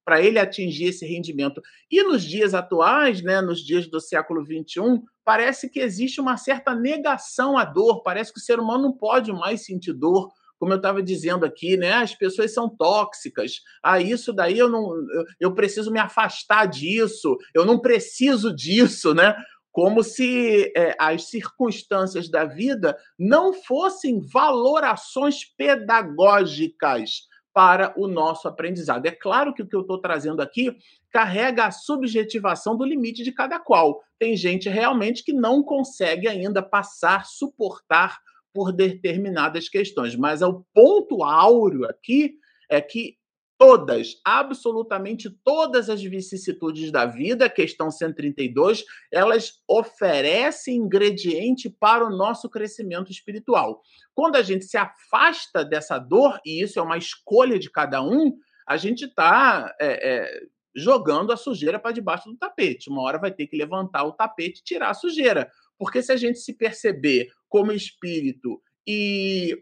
B: para ele atingir esse rendimento. E nos dias atuais, né, nos dias do século XXI, parece que existe uma certa negação à dor, parece que o ser humano não pode mais sentir dor, como eu estava dizendo aqui, né? As pessoas são tóxicas. Ah, isso daí eu não, eu, preciso me afastar disso. Eu não preciso disso, né? Como se é, as circunstâncias da vida não fossem valorações pedagógicas para o nosso aprendizado. É claro que o que eu estou trazendo aqui carrega a subjetivação do limite de cada qual. Tem gente realmente que não consegue ainda passar, suportar por determinadas questões, mas o ponto áureo aqui é que todas, absolutamente todas as vicissitudes da vida, questão 132, elas oferecem ingrediente para o nosso crescimento espiritual. Quando a gente se afasta dessa dor, e isso é uma escolha de cada um, a gente está é, é, jogando a sujeira para debaixo do tapete. Uma hora vai ter que levantar o tapete e tirar a sujeira. Porque se a gente se perceber como espírito e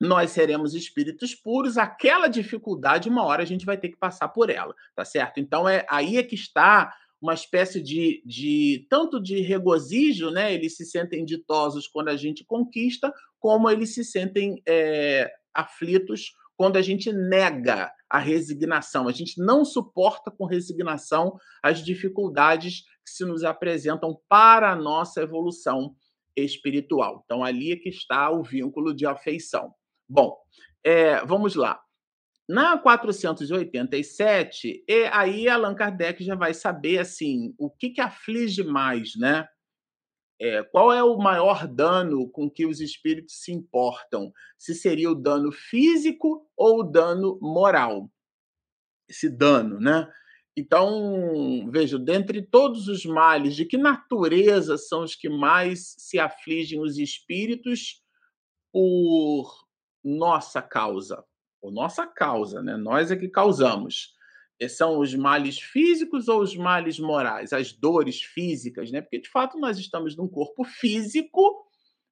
B: nós seremos espíritos puros, aquela dificuldade, uma hora a gente vai ter que passar por ela, tá certo? Então é aí é que está uma espécie de, de tanto de regozijo, né? Eles se sentem ditosos quando a gente conquista, como eles se sentem é, aflitos quando a gente nega a resignação. A gente não suporta com resignação as dificuldades que se nos apresentam para a nossa evolução espiritual. Então, ali é que está o vínculo de afeição. Bom, é, vamos lá. Na 487, e aí Allan Kardec já vai saber assim o que, que aflige mais, né? É, qual é o maior dano com que os espíritos se importam? Se seria o dano físico ou o dano moral? Esse dano, né? Então, veja, dentre todos os males, de que natureza são os que mais se afligem os espíritos por nossa causa, ou nossa causa, né? Nós é que causamos. São os males físicos ou os males morais, as dores físicas, né? Porque de fato nós estamos num corpo físico,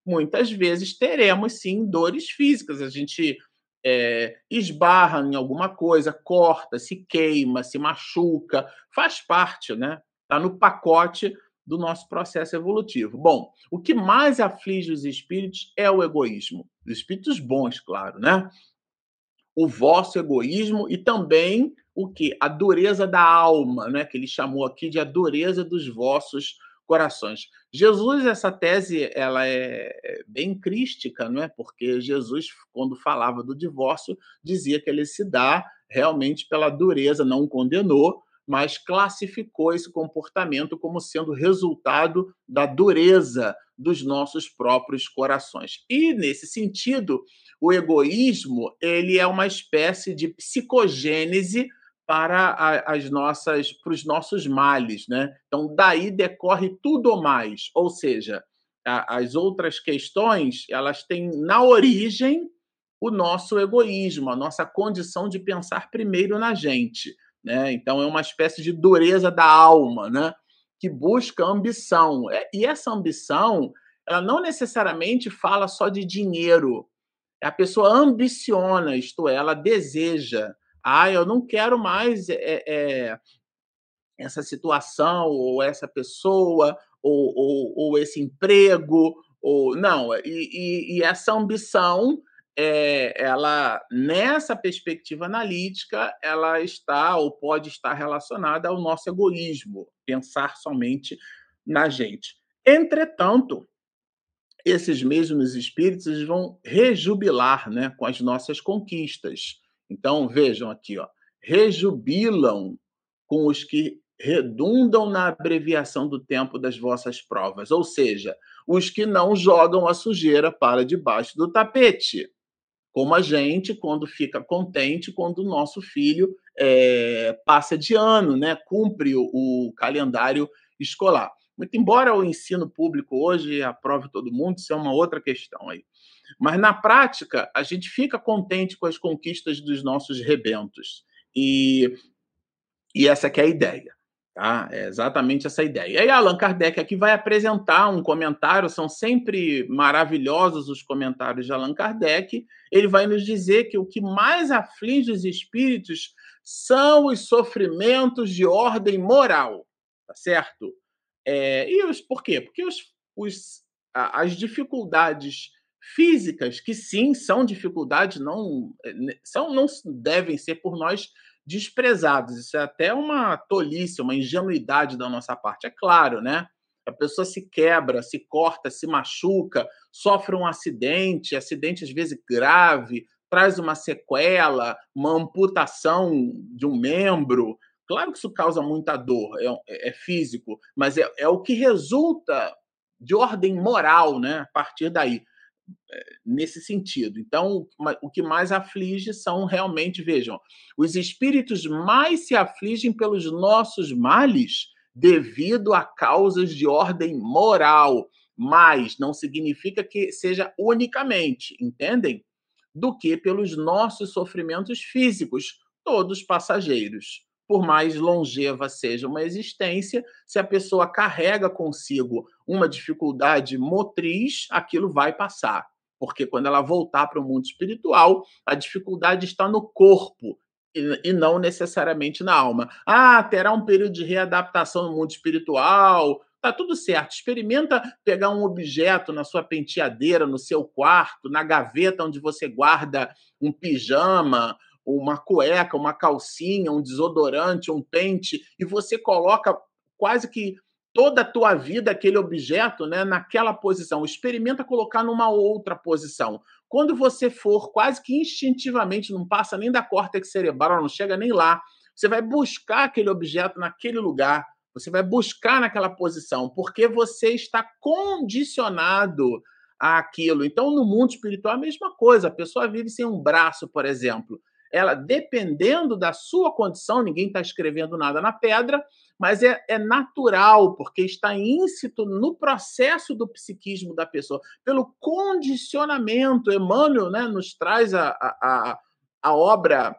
B: muitas vezes teremos sim dores físicas. A gente é, esbarra em alguma coisa, corta, se queima, se machuca, faz parte, né? Está no pacote do nosso processo evolutivo. Bom, o que mais aflige os espíritos é o egoísmo. Os espíritos bons, claro, né? O vosso egoísmo e também o que? A dureza da alma, né? Que ele chamou aqui de a dureza dos vossos corações. Jesus, essa tese, ela é, é bem crística, não é? Porque Jesus, quando falava do divórcio, dizia que ele se dá realmente pela dureza, não condenou, mas classificou esse comportamento como sendo resultado da dureza dos nossos próprios corações. E nesse sentido, o egoísmo, ele é uma espécie de psicogênese para as nossas para os nossos males, né? Então daí decorre tudo mais, ou seja, as outras questões, elas têm na origem o nosso egoísmo, a nossa condição de pensar primeiro na gente. Né? Então é uma espécie de dureza da alma, né? que busca ambição. É, e essa ambição, ela não necessariamente fala só de dinheiro. A pessoa ambiciona, isto é, ela deseja. Ah, eu não quero mais é, é, essa situação, ou essa pessoa, ou, ou, ou esse emprego, ou não. E, e, e essa ambição é, ela nessa perspectiva analítica ela está ou pode estar relacionada ao nosso egoísmo, pensar somente na gente. Entretanto, esses mesmos espíritos vão rejubilar, né, com as nossas conquistas. Então vejam aqui, ó, rejubilam com os que redundam na abreviação do tempo das vossas provas, ou seja, os que não jogam a sujeira para debaixo do tapete como a gente, quando fica contente quando o nosso filho é, passa de ano, né, cumpre o, o, calendário escolar. Muito embora o ensino público hoje aprove todo mundo, isso é uma outra questão aí. Mas na prática, a gente fica contente com as conquistas dos nossos rebentos. E, e essa é a ideia. Tá? É exatamente essa ideia. E aí, Allan Kardec aqui vai apresentar um comentário, são sempre maravilhosos os comentários de Allan Kardec. Ele vai nos dizer que o que mais aflige os espíritos são os sofrimentos de ordem moral, tá certo? É, e os, por quê? Porque os, os, as dificuldades físicas, que sim são dificuldades, não, é, são, não devem ser por nós desprezados. Isso é até uma tolice, uma ingenuidade da nossa parte. É claro, né? A pessoa se quebra, se corta, se machuca, sofre um acidente, acidente às vezes grave, traz uma sequela, uma amputação de um membro. Claro que isso causa muita dor, é, é físico, mas é, é o que resulta de ordem moral, né? A partir daí nesse sentido. Então, o que mais aflige são realmente, vejam, os espíritos mais se afligem pelos nossos males devido a causas de ordem moral, mas não significa que seja unicamente, entendem? Do que pelos nossos sofrimentos físicos, todos passageiros. Por mais longeva seja uma existência, se a pessoa carrega consigo uma dificuldade motriz, aquilo vai passar. Porque quando ela voltar para o mundo espiritual, a dificuldade está no corpo e não necessariamente na alma. Ah, terá um período de readaptação no mundo espiritual. Tá tudo certo. Experimenta pegar um objeto na sua penteadeira, no seu quarto, na gaveta onde você guarda um pijama, uma cueca, uma calcinha, um desodorante, um pente, e você coloca quase que toda a tua vida aquele objeto né, naquela posição. Experimenta colocar numa outra posição. Quando você for quase que instintivamente, não passa nem da córtex cerebral, não chega nem lá, você vai buscar aquele objeto naquele lugar, você vai buscar naquela posição, porque você está condicionado àquilo. Então, no mundo espiritual, a mesma coisa. A pessoa vive sem um braço, por exemplo ela, dependendo da sua condição, ninguém está escrevendo nada na pedra, mas é, é, natural, porque está íncito no processo do psiquismo da pessoa, pelo condicionamento. Emmanuel né, nos traz a, a, a obra,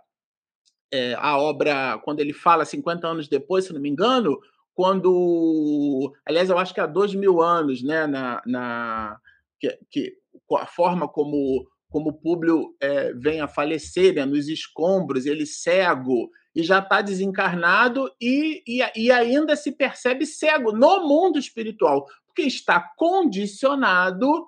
B: é, a obra, quando ele fala 50 anos depois, se não me engano, quando. Aliás, eu acho que há dois mil anos, né, na, na que, que a forma como como Públio é, vem a falecer né, nos escombros, ele cego e já está desencarnado e, e, e ainda se percebe cego no mundo espiritual, porque está condicionado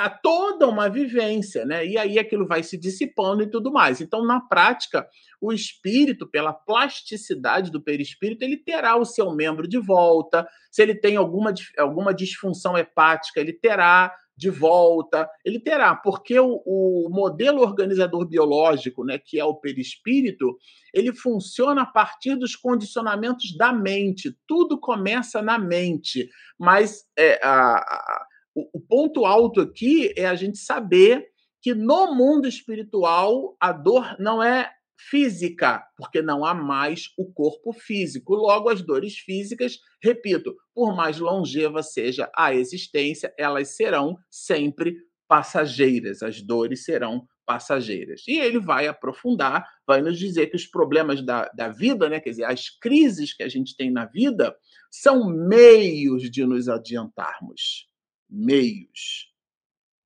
B: a toda uma vivência, né? E aí aquilo vai se dissipando e tudo mais. Então, na prática, o espírito, pela plasticidade do perispírito, ele terá o seu membro de volta. Se ele tem alguma, alguma disfunção hepática, ele terá de volta, ele terá, porque o, o, modelo organizador biológico, né, que é o perispírito, ele funciona a partir dos condicionamentos da mente. Tudo começa na mente, mas é, a, a, o, o ponto alto aqui é a gente saber que no mundo espiritual a dor não é física, porque não há mais o corpo físico. Logo, as dores físicas, repito, por mais longeva seja a existência, elas serão sempre passageiras. As dores serão passageiras. E ele vai aprofundar, vai nos dizer que os problemas da, da vida, né, quer dizer, as crises que a gente tem na vida, são meios de nos adiantarmos. Meios.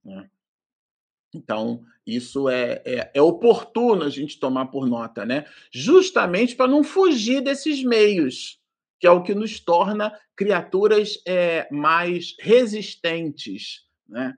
B: Né? Então, isso é, é, é, oportuno a gente tomar por nota, né? Justamente para não fugir desses meios, que é o que nos torna criaturas é, mais resistentes, né?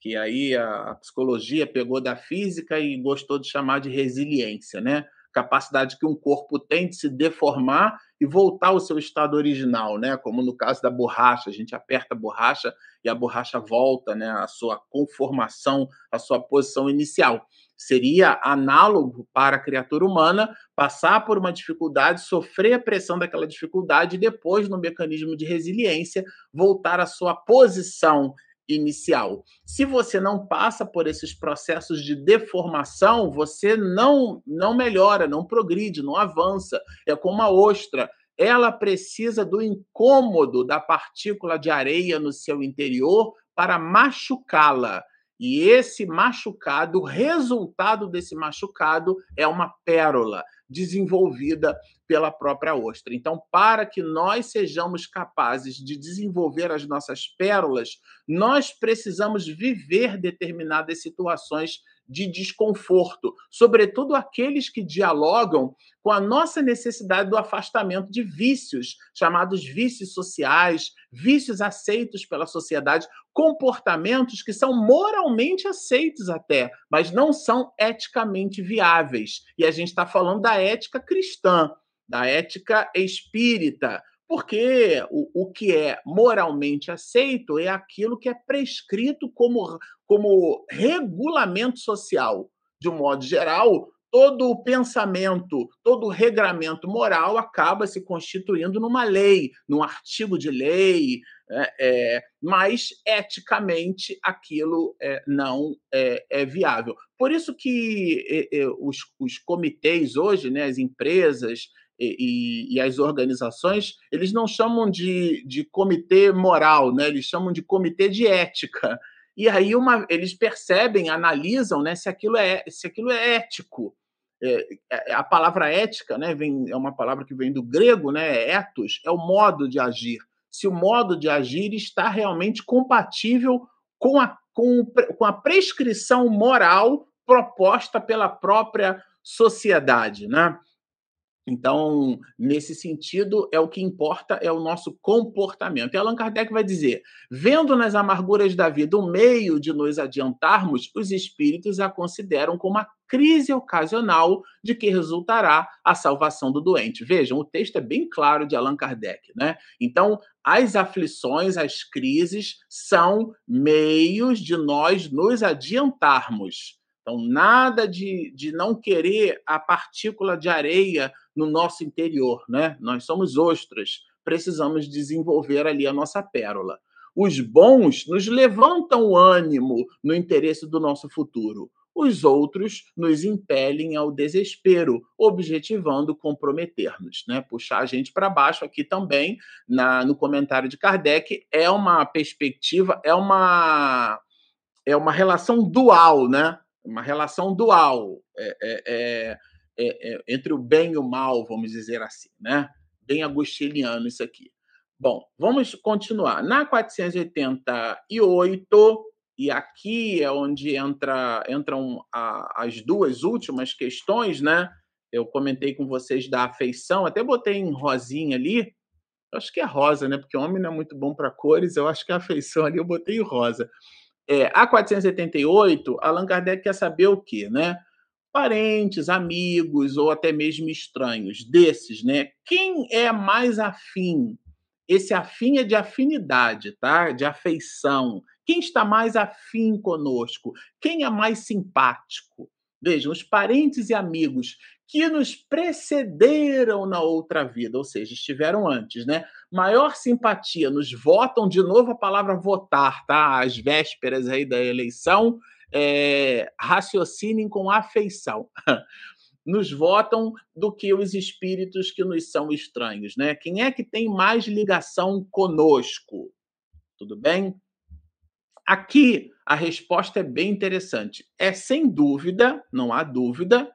B: Que aí a, a psicologia pegou da física e gostou de chamar de resiliência, né? capacidade que um corpo tem de se deformar e voltar ao seu estado original, né? Como no caso da borracha, a gente aperta a borracha e a borracha volta, né? A sua conformação, a sua posição inicial. Seria análogo para a criatura humana passar por uma dificuldade, sofrer a pressão daquela dificuldade e depois, no mecanismo de resiliência, voltar à sua posição inicial. Se você não passa por esses processos de deformação, você não não melhora, não progride, não avança. É como a ostra, ela precisa do incômodo da partícula de areia no seu interior para machucá-la. E esse machucado, o resultado desse machucado é uma pérola desenvolvida pela própria ostra. Então, para que nós sejamos capazes de desenvolver as nossas pérolas, nós precisamos viver determinadas situações de desconforto, sobretudo aqueles que dialogam com a nossa necessidade do afastamento de vícios, chamados vícios sociais, vícios aceitos pela sociedade, comportamentos que são moralmente aceitos até, mas não são eticamente viáveis. E a gente está falando da ética cristã, da ética espírita, porque o, o que é moralmente aceito é aquilo que é prescrito como, como regulamento social de um modo geral, todo o pensamento, todo o regramento moral acaba se constituindo numa lei, num artigo de lei, é, é, mas eticamente aquilo é, não é, é, viável. Por isso que os, os, comitês hoje, né, as empresas e, e, e, as organizações, eles não chamam de, de comitê moral, né, eles chamam de comitê de ética. E aí uma, eles percebem, analisam né, se, aquilo é, se aquilo é ético. É, é, a palavra ética né, vem, é uma palavra que vem do grego, né, ethos, é o modo de agir se o modo de agir está realmente compatível com a, com, com a prescrição moral proposta pela própria sociedade, né? Então, nesse sentido, é o que importa é o nosso comportamento. E Allan Kardec vai dizer: vendo nas amarguras da vida o meio de nos adiantarmos, os espíritos a consideram como a crise ocasional de que resultará a salvação do doente. Vejam, o texto é bem claro de Allan Kardec, né? Então, as aflições, as crises são meios de nós nos adiantarmos. Então, nada de, de não querer a partícula de areia no nosso interior, né? Nós somos ostras, precisamos desenvolver ali a nossa pérola. Os bons nos levantam o ânimo no interesse do nosso futuro. Os outros nos impelem ao desespero, objetivando comprometer-nos, né? Puxar a gente para baixo aqui também na, no comentário de Kardec é uma perspectiva, é uma é uma relação dual, né? Uma relação dual. é, é, é é, é, entre o bem e o mal, vamos dizer assim, né? Bem agostiniano isso aqui. Bom, vamos continuar. Na 488, e aqui é onde entra, entram a, as duas últimas questões, né? Eu comentei com vocês da afeição, até botei em rosinha ali. Eu acho que é rosa, né? Porque homem não é muito bom para cores, eu acho que a afeição ali eu botei em rosa. É, a 478, Allan Kardec quer saber o quê, né? parentes, amigos ou até mesmo estranhos desses, né? Quem é mais afim? Esse afim é de afinidade, tá? De afeição. Quem está mais afim conosco? Quem é mais simpático? Vejam, os parentes e amigos que nos precederam na outra vida, ou seja, estiveram antes, né? Maior simpatia, nos votam de novo a palavra votar, tá? Às vésperas aí da eleição, é, raciocinem com afeição. Nos votam do que os espíritos que nos são estranhos, né? Quem é que tem mais ligação conosco? Tudo bem? Aqui a resposta é bem interessante. É sem dúvida, não há dúvida,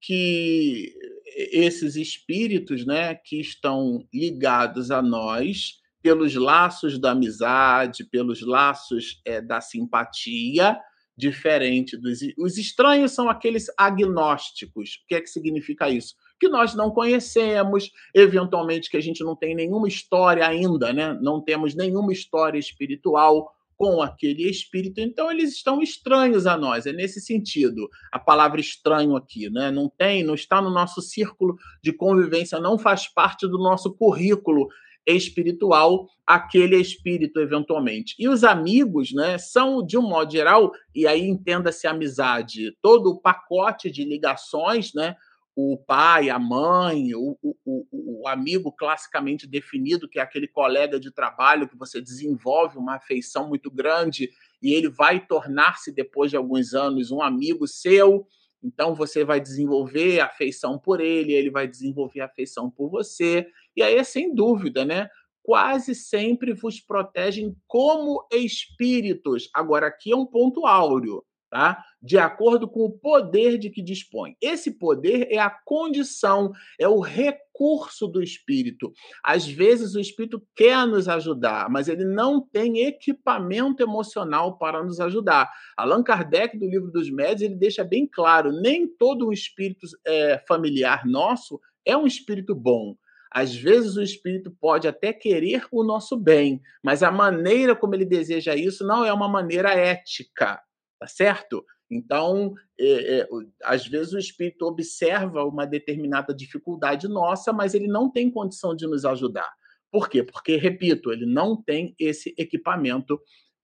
B: que esses espíritos, né, que estão ligados a nós pelos laços da amizade, pelos laços é, da simpatia, diferente dos. Os estranhos são aqueles agnósticos. O que é que significa isso? Que nós não conhecemos, eventualmente que a gente não tem nenhuma história ainda, né? Não temos nenhuma história espiritual com aquele espírito, então eles estão estranhos a nós. É nesse sentido a palavra estranho aqui, né? Não tem, não está no nosso círculo de convivência, não faz parte do nosso currículo espiritual aquele espírito eventualmente. E os amigos, né, são de um modo geral, e aí entenda-se amizade, todo o pacote de ligações, né, o pai, a mãe, o, o, o, amigo classicamente definido, que é aquele colega de trabalho que você desenvolve uma afeição muito grande e ele vai tornar-se, depois de alguns anos, um amigo seu. Então você vai desenvolver afeição por ele, ele vai desenvolver afeição por você. E aí sem dúvida, né? Quase sempre vos protegem como espíritos. Agora, aqui é um ponto áureo, tá? De acordo com o poder de que dispõe. Esse poder é a condição, é o recurso do espírito. Às vezes o espírito quer nos ajudar, mas ele não tem equipamento emocional para nos ajudar. Allan Kardec, do livro dos Médios, ele deixa bem claro: nem todo o espírito é, familiar nosso é um espírito bom. Às vezes o espírito pode até querer o nosso bem, mas a maneira como ele deseja isso não é uma maneira ética, tá certo? Então, é, é, às vezes o espírito observa uma determinada dificuldade nossa, mas ele não tem condição de nos ajudar. Por quê? Porque, repito, ele não tem esse equipamento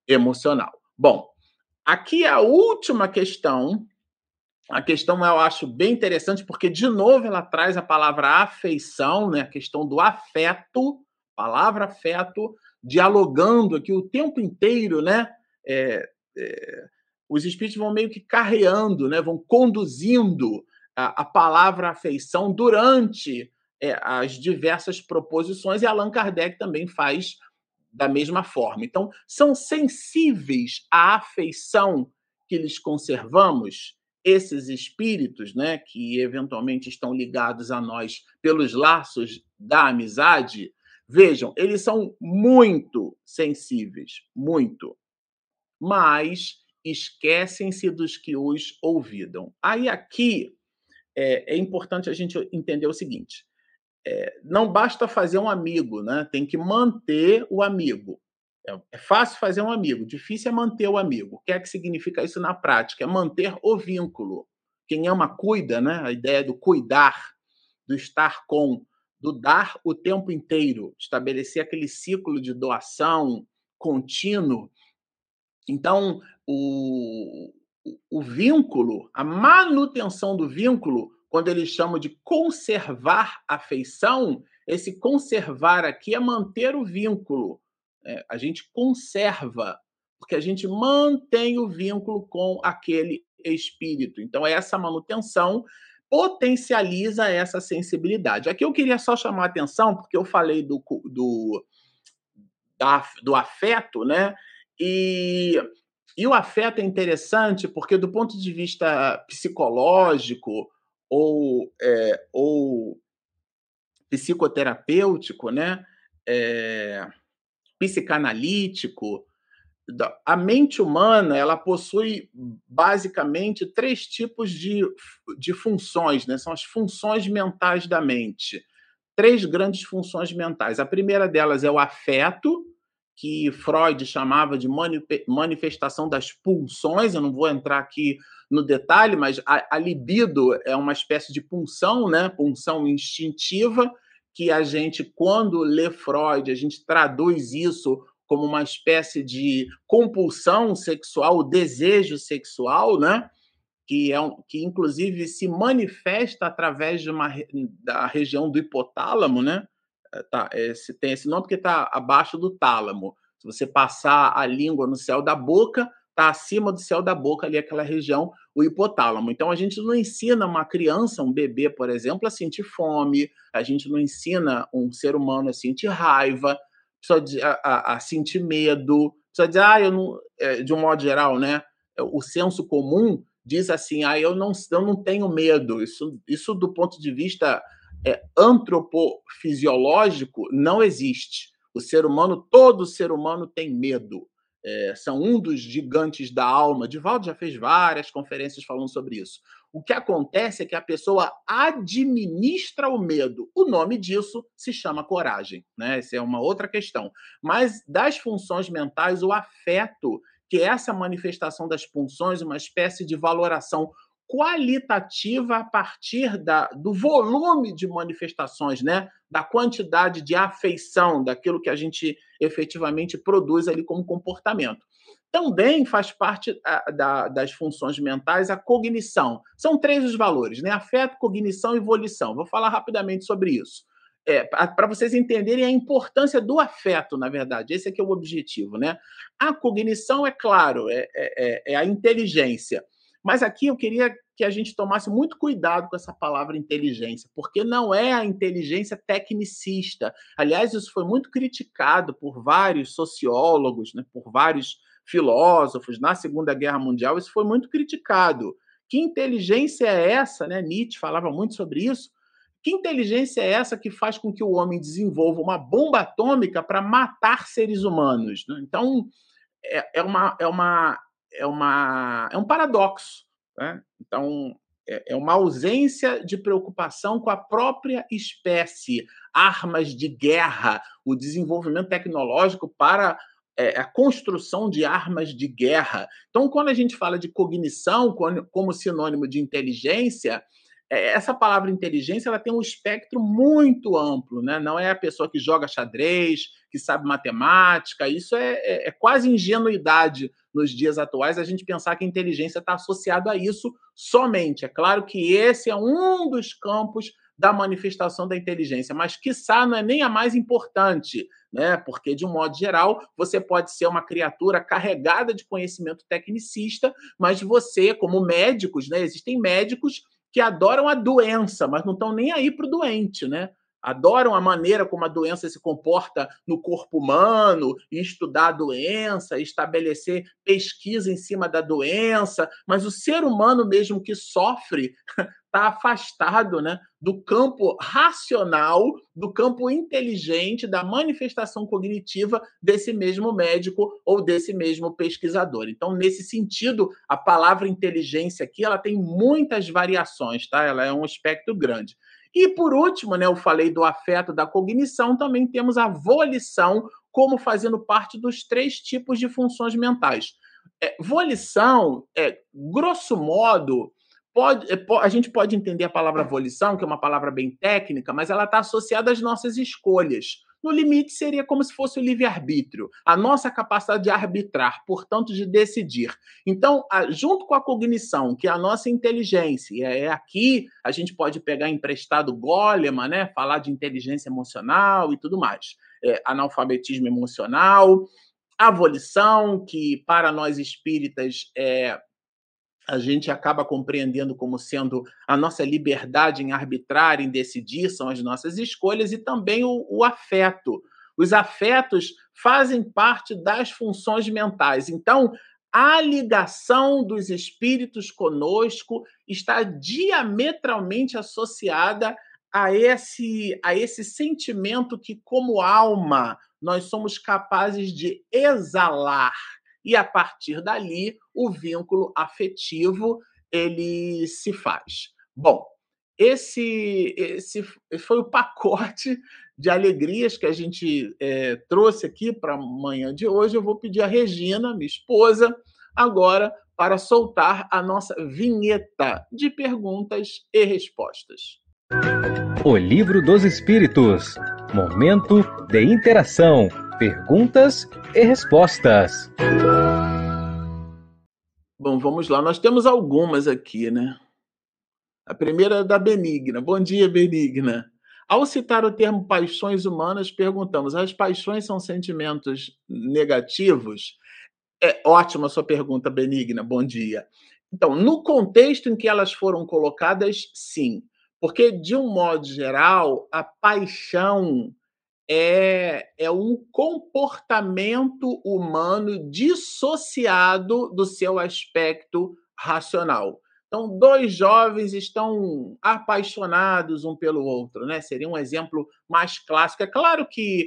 B: emocional. Bom, aqui a última questão a questão eu acho bem interessante, porque, de novo, ela traz a palavra afeição, né? a questão do afeto, palavra afeto, dialogando aqui o tempo inteiro, né? É, é, os espíritos vão meio que carreando, né? vão conduzindo a, a palavra afeição durante é, as diversas proposições, e Allan Kardec também faz da mesma forma. Então, são sensíveis à afeição que lhes conservamos esses espíritos, né, que eventualmente estão ligados a nós pelos laços da amizade, vejam, eles são muito sensíveis, muito, mas esquecem-se dos que os ouvidam. Aí aqui é, é importante a gente entender o seguinte: é, não basta fazer um amigo, né? Tem que manter o amigo. É, é, fácil fazer um amigo, difícil é manter o amigo. O que é que significa isso na prática? É manter o vínculo. Quem ama, cuida, né? A ideia do cuidar, do estar com, do dar o tempo inteiro, estabelecer aquele ciclo de doação contínuo. Então, o, o vínculo, a manutenção do vínculo, quando eles chamam de conservar a afeição, esse conservar aqui é manter o vínculo é, a gente conserva, porque a gente mantém o vínculo com aquele espírito. Então, essa manutenção potencializa essa sensibilidade. Aqui eu queria só chamar a atenção, porque eu falei do, do, da, do afeto, né? E, e o afeto é interessante porque, do ponto de vista psicológico ou, é, ou psicoterapêutico, né? É, psicanalítico, a mente humana ela possui basicamente três tipos de, de funções, né? São as funções mentais da mente. Três grandes funções mentais. A primeira delas é o afeto, que Freud chamava de manifestação das pulsões. Eu não vou entrar aqui no detalhe, mas a, a libido é uma espécie de pulsão, né? Pulsão instintiva que a gente, quando lê Freud, a gente traduz isso como uma espécie de compulsão sexual, desejo sexual, né? Que, é um, que inclusive se manifesta através de uma, da região do hipotálamo, né? É, tá, esse, tem esse nome porque está abaixo do tálamo. Se você passar a língua no céu da boca, está acima do céu da boca ali aquela região, o hipotálamo. Então a gente não ensina uma criança, um bebê, por exemplo, a sentir fome, a gente não ensina um ser humano a sentir raiva, a, a, a sentir medo, precisa dizer, ah, eu não, é, de um modo geral, né? O senso comum diz assim, ah, eu não, eu não tenho medo. Isso, isso do ponto de vista é, antropofisiológico não existe. O ser humano, todo ser humano tem medo é, são um dos gigantes da alma. Divaldo já fez várias conferências falando sobre isso. O que acontece é que a pessoa administra o medo. O nome disso se chama coragem, né? Essa é uma outra questão. Mas das funções mentais, o afeto, que é essa manifestação das funções, uma espécie de valoração qualitativa a partir da, do volume de manifestações, né? da quantidade de afeição, daquilo que a gente efetivamente produz ali como comportamento. Também faz parte a, da, das funções mentais a cognição. São três os valores, né? Afeto, cognição e volição. Vou falar rapidamente sobre isso. É, para vocês entenderem a importância do afeto, na verdade. Esse aqui é o objetivo, né? A cognição, é claro, é, é, é a inteligência. Mas aqui eu queria que a gente tomasse muito cuidado com essa palavra inteligência, porque não é a inteligência tecnicista. Aliás, isso foi muito criticado por vários sociólogos, né, por vários filósofos na Segunda Guerra Mundial. Isso foi muito criticado. Que inteligência é essa? Né? Nietzsche falava muito sobre isso. Que inteligência é essa que faz com que o homem desenvolva uma bomba atômica para matar seres humanos? Né? Então, é, é, uma, é, uma, é, uma, é um paradoxo. Né? Então, é, é uma ausência de preocupação com a própria espécie, armas de guerra, o desenvolvimento tecnológico para é, a construção de armas de guerra. Então, quando a gente fala de cognição como sinônimo de inteligência, essa palavra inteligência ela tem um espectro muito amplo, né? Não é a pessoa que joga xadrez, que sabe matemática. Isso é, é, é quase ingenuidade nos dias atuais a gente pensar que inteligência está associada a isso somente. É claro que esse é um dos campos da manifestação da inteligência, mas quiçá não é nem a mais importante, né? Porque, de um modo geral, você pode ser uma criatura carregada de conhecimento tecnicista, mas você, como médicos, né? Existem médicos que adoram a doença, mas não estão nem aí para o doente, né? adoram a maneira como a doença se comporta no corpo humano, estudar a doença, estabelecer pesquisa em cima da doença, mas o ser humano mesmo que sofre está afastado né, do campo racional, do campo inteligente, da manifestação cognitiva desse mesmo médico ou desse mesmo pesquisador. Então, nesse sentido, a palavra inteligência aqui ela tem muitas variações, tá? Ela é um espectro grande. E por último, né, eu falei do afeto da cognição, também temos a volição como fazendo parte dos três tipos de funções mentais. É, volição, é, grosso modo, pode, é, a gente pode entender a palavra volição, que é uma palavra bem técnica, mas ela está associada às nossas escolhas. No limite, seria como se fosse o livre-arbítrio, a nossa capacidade de arbitrar, portanto, de decidir. Então, junto com a cognição, que é a nossa inteligência, é aqui a gente pode pegar emprestado Goleman, né? falar de inteligência emocional e tudo mais. É, analfabetismo emocional, a volição, que para nós espíritas é a gente acaba compreendendo como sendo a nossa liberdade em arbitrar, em decidir, são as nossas escolhas, e também o, o afeto. Os afetos fazem parte das funções mentais. Então, a ligação dos espíritos conosco está diametralmente associada a esse, a esse sentimento que, como alma, nós somos capazes de exalar e a partir dali o vínculo afetivo ele se faz. Bom, esse, esse foi o pacote de alegrias que a gente é, trouxe aqui para a manhã de hoje. Eu vou pedir a Regina, minha esposa, agora para soltar a nossa vinheta de perguntas e respostas.
A: O Livro dos Espíritos Momento de interação perguntas e respostas.
B: Bom, vamos lá. Nós temos algumas aqui, né? A primeira é da Benigna. Bom dia, Benigna. Ao citar o termo paixões humanas, perguntamos: as paixões são sentimentos negativos? É ótima a sua pergunta, Benigna. Bom dia. Então, no contexto em que elas foram colocadas, sim. Porque, de um modo geral, a paixão é, é um comportamento humano dissociado do seu aspecto racional. Então, dois jovens estão apaixonados um pelo outro, né? Seria um exemplo mais clássico. É claro que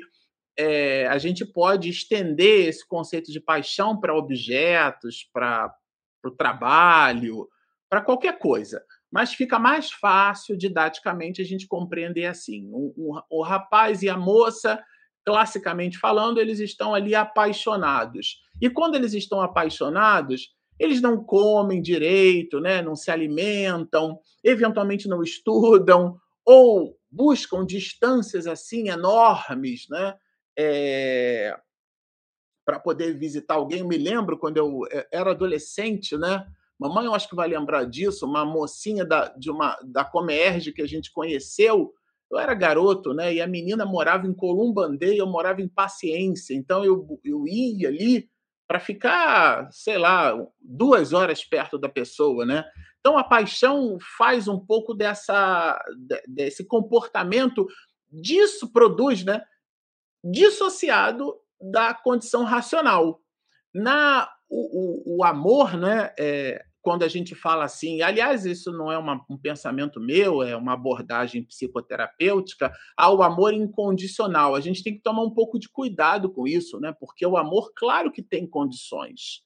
B: é, a gente pode estender esse conceito de paixão para objetos, para o trabalho, para qualquer coisa mas fica mais fácil didaticamente a gente compreender assim. O, o, o, rapaz e a moça, classicamente falando, eles estão ali apaixonados. E quando eles estão apaixonados, eles não comem direito, né? não se alimentam, eventualmente não estudam, ou buscam distâncias assim enormes, né? É... para poder visitar alguém. Eu me lembro quando eu eh, era adolescente, né? Mamãe, eu acho que vai lembrar disso, uma mocinha da, de uma, da Comerge que a gente conheceu. Eu era garoto, né? E a menina morava em Columbandê e eu morava em Paciência. Então eu, eu ia ali para ficar, sei lá, duas horas perto da pessoa, né? Então a paixão faz um pouco dessa, desse comportamento, disso produz, né? Dissociado da condição racional. Na o, o, o amor, né? É, quando a gente fala assim, aliás, isso não é uma, um pensamento meu, é uma abordagem psicoterapêutica, ao amor incondicional. A gente tem que tomar um pouco de cuidado com isso, né? Porque o amor, claro que tem condições.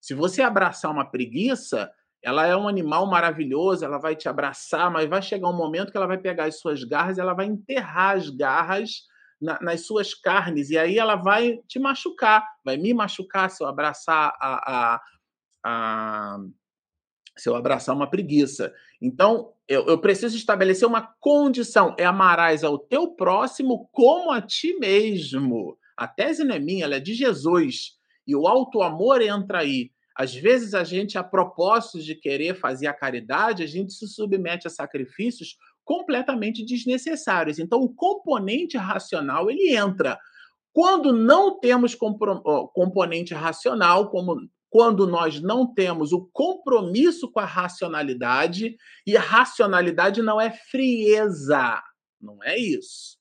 B: Se você abraçar uma preguiça, ela é um animal maravilhoso, ela vai te abraçar, mas vai chegar um momento que ela vai pegar as suas garras, ela vai enterrar as garras na, nas suas carnes, e aí ela vai te machucar, vai me machucar se eu abraçar a, a, a se eu abraçar uma preguiça. Então, eu, eu, preciso estabelecer uma condição: é amarás ao teu próximo como a ti mesmo. A tese não é minha, ela é de Jesus. E o alto amor entra aí. Às vezes a gente, a propósito de querer fazer a caridade, a gente se submete a sacrifícios completamente desnecessários. Então, o componente racional ele entra. Quando não temos componente racional, como quando nós não temos o compromisso com a racionalidade, e a racionalidade não é frieza, não é isso.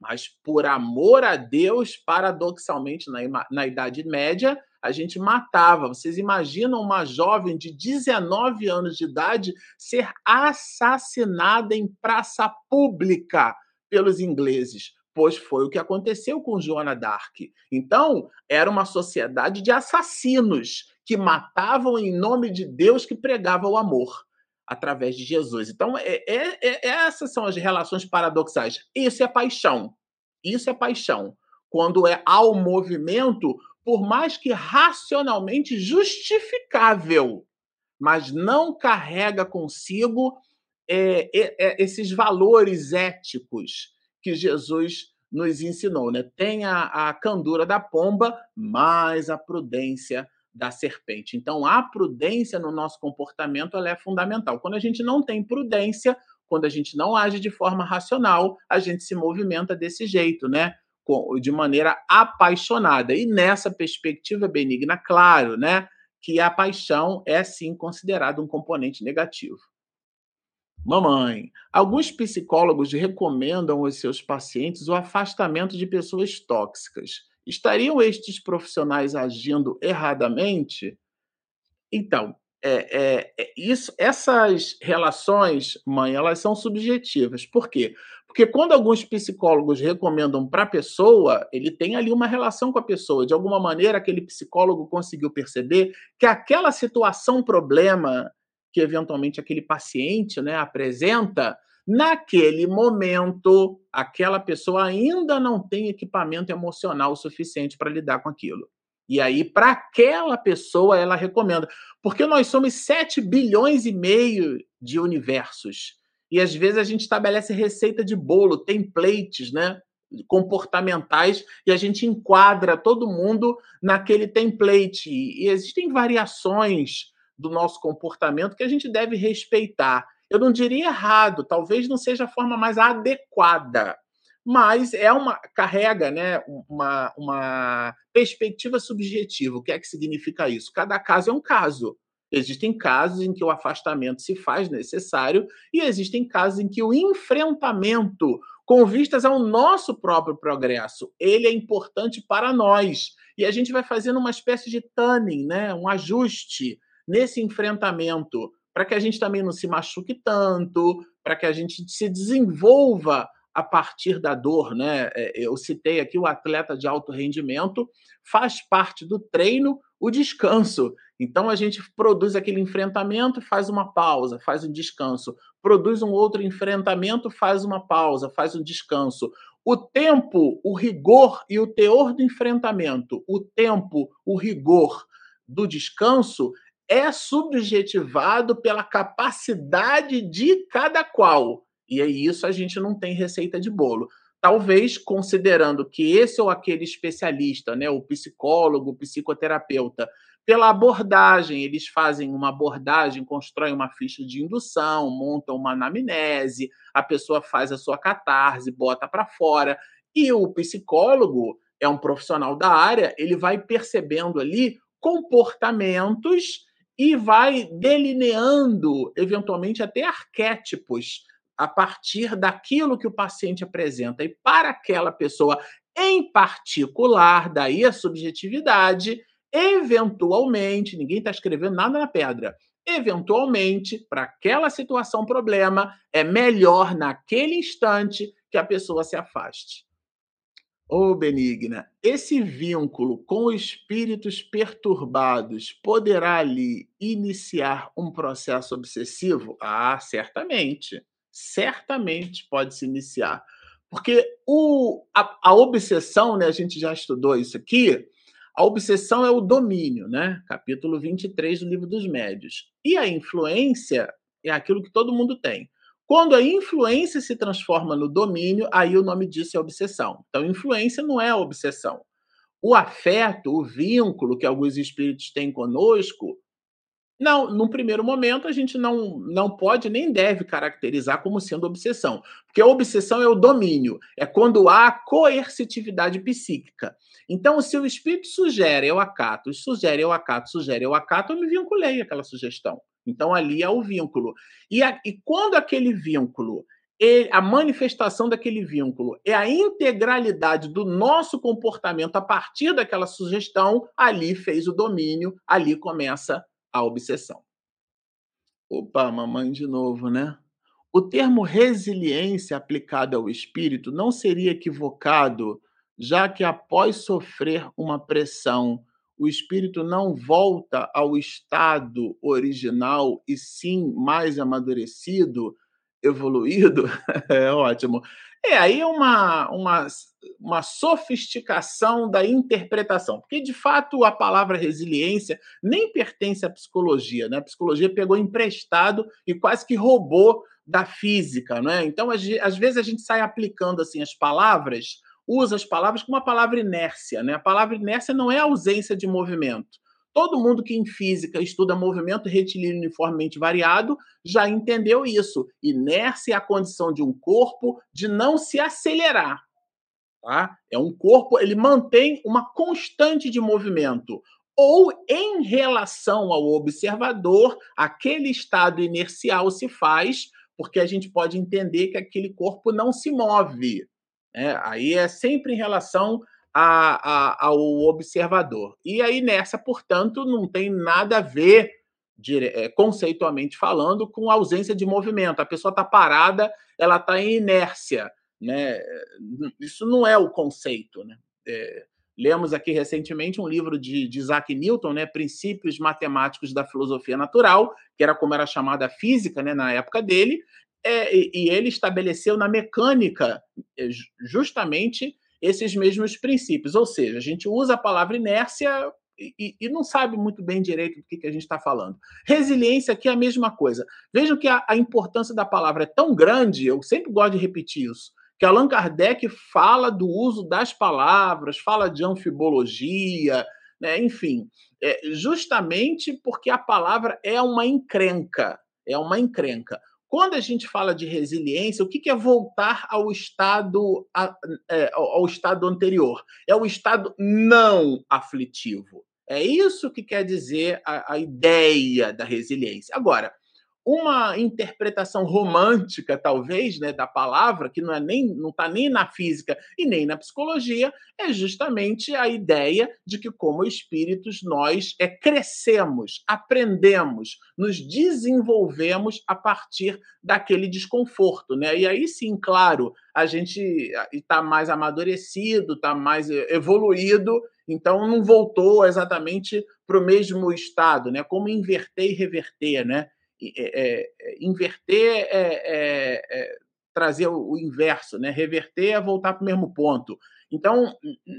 B: Mas por amor a Deus, paradoxalmente, na, na Idade Média, a gente matava. Vocês imaginam uma jovem de 19 anos de idade ser assassinada em praça pública pelos ingleses? Pois foi o que aconteceu com Joana d'Arc. Então, era uma sociedade de assassinos que matavam em nome de Deus que pregava o amor através de Jesus. Então, é, é, é, essas são as relações paradoxais. Isso é paixão. Isso é paixão. Quando é ao movimento, por mais que racionalmente justificável, mas não carrega consigo é, é, é esses valores éticos que Jesus nos ensinou, né? Tem a, candura da pomba, mas a prudência da serpente. Então, a prudência no nosso comportamento ela é fundamental. Quando a gente não tem prudência, quando a gente não age de forma racional, a gente se movimenta desse jeito, né? De maneira apaixonada. E nessa perspectiva benigna, claro, né? Que a paixão é sim considerada um componente negativo. Mamãe, alguns psicólogos recomendam aos seus pacientes o afastamento de pessoas tóxicas. Estariam estes profissionais agindo erradamente? Então, é, é, é, isso, essas relações, mãe, elas são subjetivas. Por quê? Porque quando alguns psicólogos recomendam para a pessoa, ele tem ali uma relação com a pessoa. De alguma maneira, aquele psicólogo conseguiu perceber que aquela situação, problema, que eventualmente aquele paciente né, apresenta, naquele momento, aquela pessoa ainda não tem equipamento emocional suficiente para lidar com aquilo. E aí, para aquela pessoa, ela recomenda. Porque nós somos 7 bilhões e meio de universos. E às vezes a gente estabelece receita de bolo, templates, né? comportamentais e a gente enquadra todo mundo naquele template. E existem variações do nosso comportamento que a gente deve respeitar. Eu não diria errado, talvez não seja a forma mais adequada, mas é uma carrega, né, uma, uma perspectiva subjetiva. O que é que significa isso? Cada caso é um caso. Existem casos em que o afastamento se faz necessário e existem casos em que o enfrentamento com vistas ao nosso próprio progresso, ele é importante para nós. E a gente vai fazendo uma espécie de tuning, né, um ajuste nesse enfrentamento, para que a gente também não se machuque tanto, para que a gente se desenvolva a partir da dor, né? É, eu citei aqui o atleta de alto rendimento, faz parte do treino o descanso. Então a gente produz aquele enfrentamento, faz uma pausa, faz um descanso. Produz um outro enfrentamento, faz uma pausa, faz um descanso. O tempo, o rigor e o teor do enfrentamento, o tempo, o rigor do descanso é subjetivado pela capacidade de cada qual. E é isso a gente não tem receita de bolo. Talvez considerando que esse ou aquele especialista, né, o psicólogo, o psicoterapeuta, pela abordagem, eles fazem uma abordagem, constroem uma ficha de indução, montam uma anamnese, a pessoa faz a sua catarse, bota para fora, e o psicólogo é um profissional da área, ele vai percebendo ali comportamentos e vai delineando, eventualmente, até arquétipos a partir daquilo que o paciente apresenta. E para aquela pessoa em particular, daí a subjetividade, eventualmente, ninguém está escrevendo nada na pedra, eventualmente, para aquela situação, problema, é melhor naquele instante que a pessoa se afaste. Ô oh, Benigna, esse vínculo com espíritos perturbados poderá ali iniciar um processo obsessivo? Ah, certamente. Certamente pode se iniciar. Porque o, a, a obsessão, né, a gente já estudou isso aqui, A obsessão é o domínio, né? Capítulo 23 do Livro dos Médios. E a influência é aquilo que todo mundo tem. Quando a influência se transforma no domínio, aí o nome disso é obsessão. Então, influência não é obsessão. O afeto, o vínculo que alguns espíritos têm conosco, não, num primeiro momento a gente não, não pode nem deve caracterizar como sendo obsessão, porque a obsessão é o domínio, é quando há coercitividade psíquica. Então, se o espírito sugere, eu acato, sugere, eu acato, sugere, eu acato, eu me vinculei àquela sugestão. Então, ali é o vínculo. E, a, e quando aquele vínculo, ele, a manifestação daquele vínculo é a integralidade do nosso comportamento a partir daquela sugestão, ali fez o domínio, ali começa a obsessão. Opa, mamãe de novo, né? O termo resiliência aplicado ao espírito não seria equivocado, já que após sofrer uma pressão, o espírito não volta ao estado original e sim mais amadurecido, evoluído? é ótimo. É, aí é uma, uma, uma sofisticação da interpretação, porque de fato a palavra resiliência nem pertence à psicologia, né? A psicologia pegou emprestado e quase que roubou da física, né? Então, às, às vezes a gente sai aplicando assim as palavras, usa as palavras como a palavra inércia, né? A palavra inércia não é ausência de movimento. Todo mundo que em física estuda movimento retilíneo uniformemente variado já entendeu isso. Inércia é a condição de um corpo de não se acelerar. Tá? É um corpo, ele mantém uma constante de movimento. Ou em relação ao observador, aquele estado inercial se faz, porque a gente pode entender que aquele corpo não se move. É, aí é sempre em relação a, a, ao observador. E aí, nessa, portanto, não tem nada a ver, dire, é, conceitualmente falando, com ausência de movimento. A pessoa está parada, ela está em inércia. Né? Isso não é o conceito. Né? É, lemos aqui recentemente um livro de, de Isaac Newton, né, Princípios Matemáticos da Filosofia Natural, que era como era chamada a física né, na época dele, é, e, ele estabeleceu na mecânica é, justamente esses mesmos princípios. Ou seja, a gente usa a palavra inércia e, e, não sabe muito bem direito do que, que a gente está falando. Resiliência aqui é a mesma coisa. Vejam que a, a, importância da palavra é tão grande, eu sempre gosto de repetir isso, que Allan Kardec fala do uso das palavras, fala de anfibologia, né, enfim, é, justamente porque a palavra é uma encrenca, é uma encrenca. Quando a gente fala de resiliência, o que é voltar ao estado, é, ao estado anterior? É o estado não aflitivo. É isso que quer dizer a, a ideia da resiliência. Agora, uma interpretação romântica, talvez, né, da palavra, que não é nem não está nem na física e nem na psicologia, é justamente a ideia de que, como espíritos, nós é, crescemos, aprendemos, nos desenvolvemos a partir daquele desconforto. Né? E aí sim, claro, a gente está mais amadurecido, está mais evoluído, então não voltou exatamente para o mesmo estado, né? Como inverter e reverter, né? É, é, inverter é, é, é, trazer o, o, inverso, né? reverter é voltar para o mesmo ponto. Então,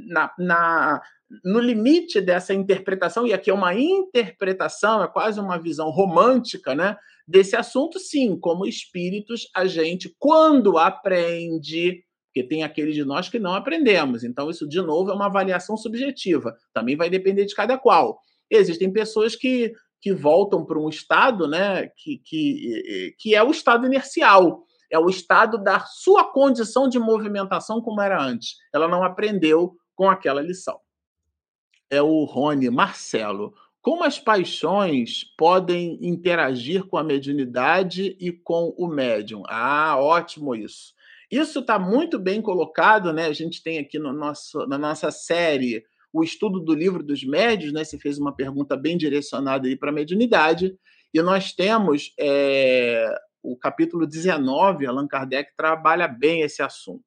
B: na, na, no limite dessa interpretação, e aqui é uma interpretação, é quase uma visão romântica né, desse assunto, sim, como espíritos, a gente, quando aprende, porque tem aqueles de nós que não aprendemos, então isso, de novo, é uma avaliação subjetiva, também vai depender de cada qual. Existem pessoas que que voltam para um estado né, que, que, que é o estado inercial, é o estado da sua condição de movimentação como era antes. Ela não aprendeu com aquela lição. É o Rony Marcelo. Como as paixões podem interagir com a mediunidade e com o médium? Ah, ótimo isso. Isso está muito bem colocado, né? A gente tem aqui no nosso, na nossa série o estudo do livro dos médios, né? Você fez uma pergunta bem direcionada aí para a mediunidade, e nós temos é, o capítulo 19, Allan Kardec trabalha bem esse assunto.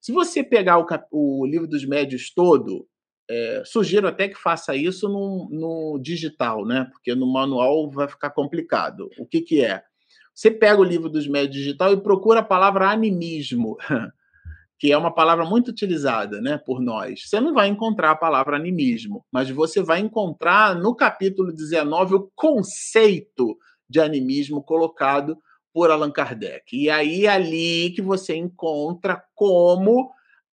B: Se você pegar o, o livro dos médios todo, é, sugiro até que faça isso no, no, digital, né? Porque no manual vai ficar complicado. O que, que é? Você pega o livro dos médios digital e procura a palavra animismo. que é uma palavra muito utilizada né, por nós. Você não vai encontrar a palavra animismo, mas você vai encontrar no capítulo 19 o conceito de animismo colocado por Allan Kardec. E aí é ali que você encontra como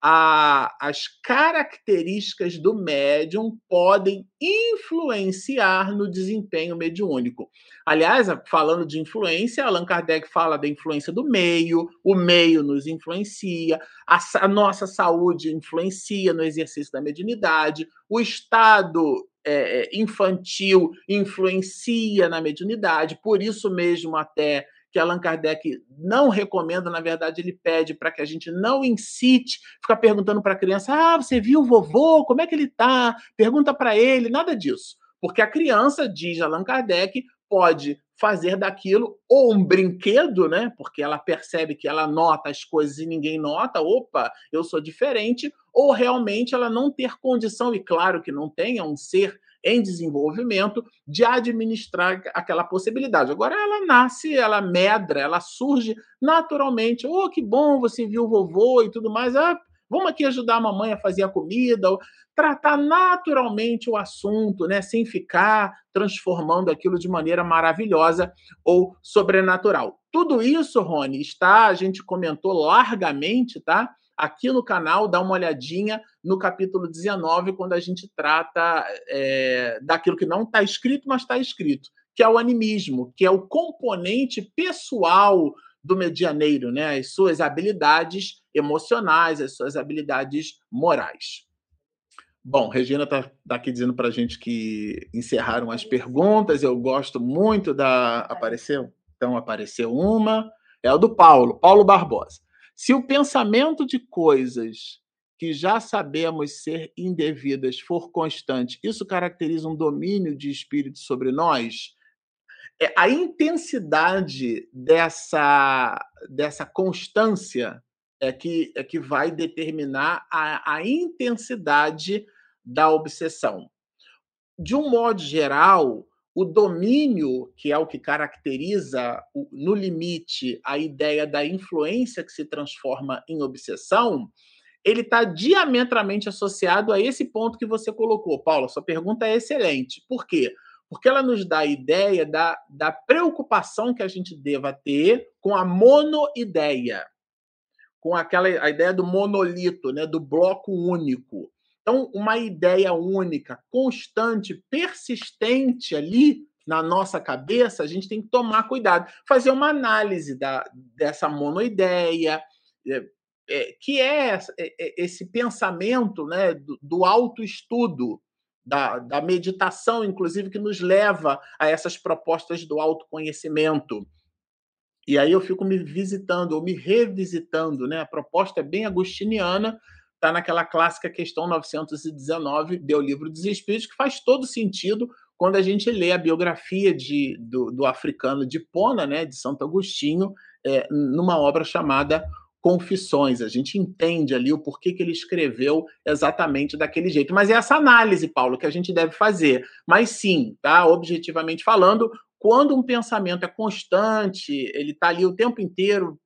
B: a, as características do médium podem influenciar no desempenho mediúnico. Aliás, falando de influência, Allan Kardec fala da influência do meio, o meio nos influencia, a, a nossa saúde influencia no exercício da mediunidade, o estado é, é infantil influencia na mediunidade, por isso mesmo até que Allan Kardec não recomenda, na verdade, ele pede para que a gente não incite, ficar perguntando para a criança: ah, você viu o vovô? Como é que ele está? Pergunta para ele, nada disso. Porque a criança, diz Allan Kardec, pode fazer daquilo ou um brinquedo, né? Porque ela percebe que ela nota as coisas e ninguém nota, opa, eu sou diferente, ou realmente ela não ter condição, e claro que não tem, é um ser em desenvolvimento de administrar aquela possibilidade. Agora ela nasce, ela medra, ela surge naturalmente. Oh, que bom, você viu o vovô e tudo mais. Ah, vamos aqui ajudar a mamãe a fazer a comida, tratar naturalmente o assunto, né, sem ficar transformando aquilo de maneira maravilhosa ou sobrenatural. Tudo isso, Rony, está, a gente comentou largamente, tá? Aqui no canal, dá uma olhadinha no capítulo 19, quando a gente trata é, daquilo que não está escrito, mas está escrito, que é o animismo, que é o componente pessoal do medianeiro, né? as suas habilidades emocionais, as suas habilidades morais. Bom, Regina está tá aqui dizendo para a gente que encerraram as perguntas. Eu gosto muito da. Apareceu? Então, apareceu uma. É o do Paulo, Paulo Barbosa. Se o pensamento de coisas que já sabemos ser indevidas for constante, isso caracteriza um domínio de espírito sobre nós? É, a intensidade dessa, dessa constância é que, é que vai determinar a, a intensidade da obsessão. De um modo geral, o domínio, que é o que caracteriza, no limite, a ideia da influência que se transforma em obsessão, ele está diametralmente associado a esse ponto que você colocou. Paulo, sua pergunta é excelente. Por quê? Porque ela nos dá a ideia da, da preocupação que a gente deva ter com a monoideia, com aquela a ideia do monolito, né, do bloco único. Então, uma ideia única, constante, persistente ali na nossa cabeça, a gente tem que tomar cuidado, fazer uma análise da, dessa monoideia, é, é, que é, é, esse pensamento né, do, do autoestudo, da, da meditação, inclusive, que nos leva a essas propostas do autoconhecimento. E aí eu fico me visitando, ou me revisitando, né? A proposta é bem agustiniana, está naquela clássica questão 919 do Livro dos Espíritos, que faz todo sentido quando a gente lê a biografia de, do, do africano de Pona, né, de Santo Agostinho, é, numa obra chamada Confissões. A gente entende ali o porquê que ele escreveu exatamente daquele jeito. Mas é essa análise, Paulo, que a gente deve fazer. Mas sim, tá? Objetivamente falando, quando um pensamento é constante, ele está ali o tempo inteiro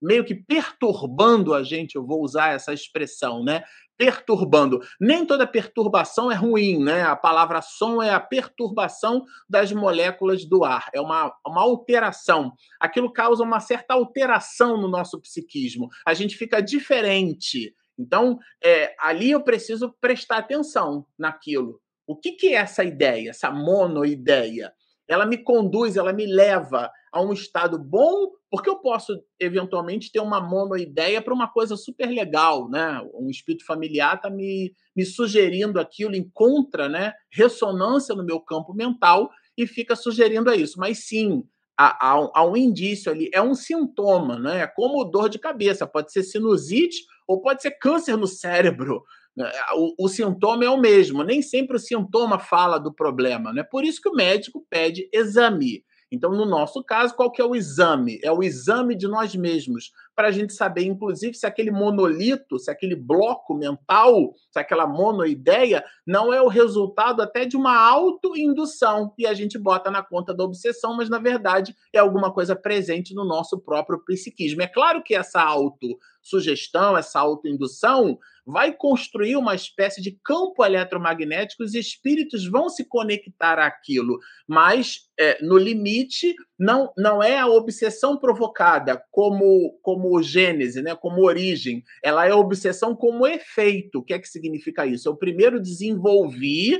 B: meio que perturbando a gente, eu vou usar essa expressão, né? Perturbando. Nem toda perturbação é ruim, né? A palavra som é a perturbação das moléculas do ar, é uma, uma alteração. Aquilo causa uma certa alteração no nosso psiquismo. A gente fica diferente. Então, é, ali eu preciso prestar atenção naquilo. O que, que é essa ideia, essa monoideia? Ela me conduz, ela me leva a um estado bom, porque eu posso eventualmente ter uma monoideia para uma coisa super legal, né? Um espírito familiar está me, me sugerindo aquilo, encontra né, ressonância no meu campo mental e fica sugerindo a isso. Mas sim, há, há, há um indício ali, é um sintoma, né? É como dor de cabeça, pode ser sinusite ou pode ser câncer no cérebro. Né? O, o, sintoma é o mesmo, nem sempre o sintoma fala do problema, né? Por isso que o médico pede exame. Então, no nosso caso, qual que é o exame? É o exame de nós mesmos, para a gente saber, inclusive, se aquele monolito, se aquele bloco mental, se aquela monoideia não é o resultado até de uma autoindução, e a gente bota na conta da obsessão, mas na verdade é alguma coisa presente no nosso próprio psiquismo. É claro que essa auto sugestão, essa autoindução, vai construir uma espécie de campo eletromagnético, os espíritos vão se conectar àquilo, mas é, no limite não, não é a obsessão provocada como como gênese, né, como origem, ela é obsessão como efeito. O que é que significa isso? Eu primeiro desenvolvi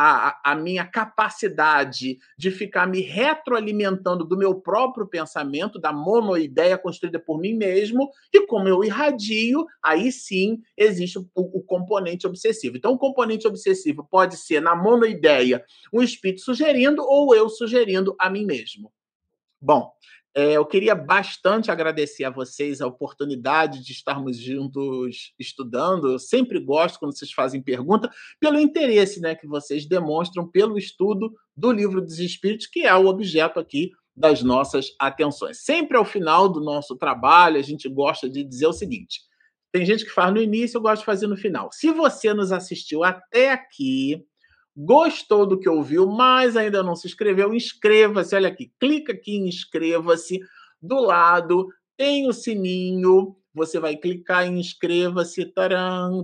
B: a, a minha capacidade de ficar me retroalimentando do meu próprio pensamento, da monoideia construída por mim mesmo, e como eu irradio, aí sim existe o, o componente obsessivo. Então, o componente obsessivo pode ser, na monoideia, um espírito sugerindo ou eu sugerindo a mim mesmo. Bom, é, eu queria bastante agradecer a vocês a oportunidade de estarmos juntos estudando. Eu sempre gosto quando vocês fazem pergunta, pelo interesse né, que vocês demonstram pelo estudo do livro dos Espíritos, que é o objeto aqui das nossas atenções. Sempre ao final do nosso trabalho, a gente gosta de dizer o seguinte: tem gente que faz no início, eu gosto de fazer no final. Se você nos assistiu até aqui, gostou do que ouviu, mas ainda não se inscreveu, inscreva-se. Olha aqui, clica aqui em inscreva-se. Do lado tem o sininho. Você vai clicar em inscreva-se,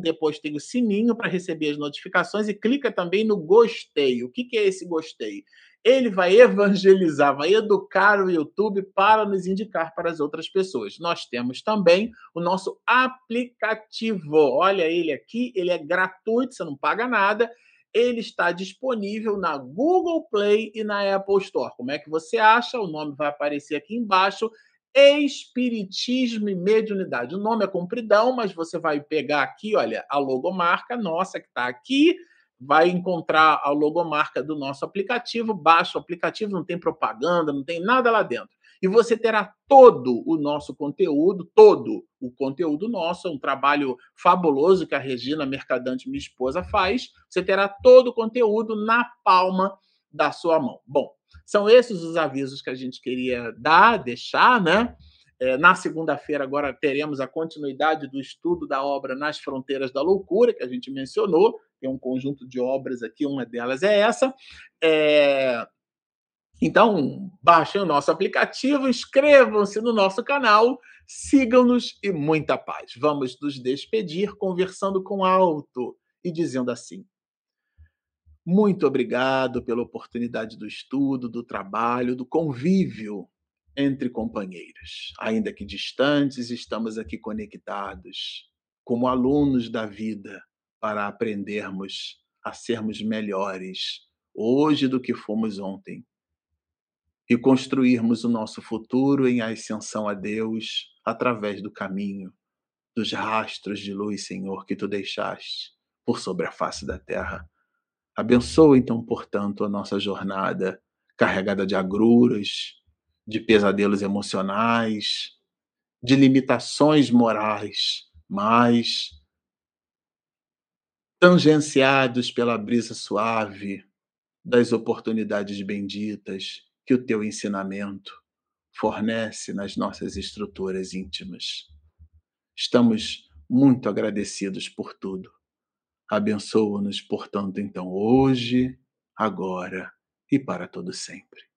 B: depois tem o sininho para receber as notificações e clica também no gostei. O que, que é esse gostei? Ele vai evangelizar, vai educar o YouTube para nos indicar para as outras pessoas. Nós temos também o nosso aplicativo. Olha ele aqui, ele é gratuito, você não paga nada ele está disponível na Google Play e na Apple Store. Como é que você acha? O nome vai aparecer aqui embaixo. Espiritismo e Mediunidade. O nome é compridão, mas você vai pegar aqui, olha, a logomarca nossa que está aqui, vai encontrar a logomarca do nosso aplicativo, baixa o aplicativo, não tem propaganda, não tem nada lá dentro e você terá todo o nosso conteúdo, todo o conteúdo nosso, um trabalho fabuloso que a Regina Mercadante, minha esposa, faz. Você terá todo o conteúdo na palma da sua mão. Bom, são esses os avisos que a gente queria dar, deixar, né? É, na segunda-feira, agora teremos a continuidade do estudo da obra Nas Fronteiras da Loucura, que a gente mencionou. Tem um conjunto de obras aqui, uma delas é essa. É, então, baixem o nosso aplicativo, inscrevam-se no nosso canal, sigam-nos e muita paz. Vamos nos despedir conversando com alto e dizendo assim: Muito obrigado pela oportunidade do estudo, do trabalho, do convívio entre companheiros. Ainda que distantes, estamos aqui conectados como alunos da vida para aprendermos a sermos melhores hoje do que fomos ontem e construirmos o nosso futuro em ascensão a Deus através do caminho, dos rastros de luz, Senhor, que tu deixaste por sobre a face da terra. Abençoa então, portanto, a nossa jornada carregada de agruras, de pesadelos emocionais, de limitações morais, mas tangenciados pela brisa suave das oportunidades benditas que o teu ensinamento fornece nas nossas estruturas íntimas. Estamos muito agradecidos por tudo. Abençoa-nos, portanto, então, hoje, agora e para todo sempre.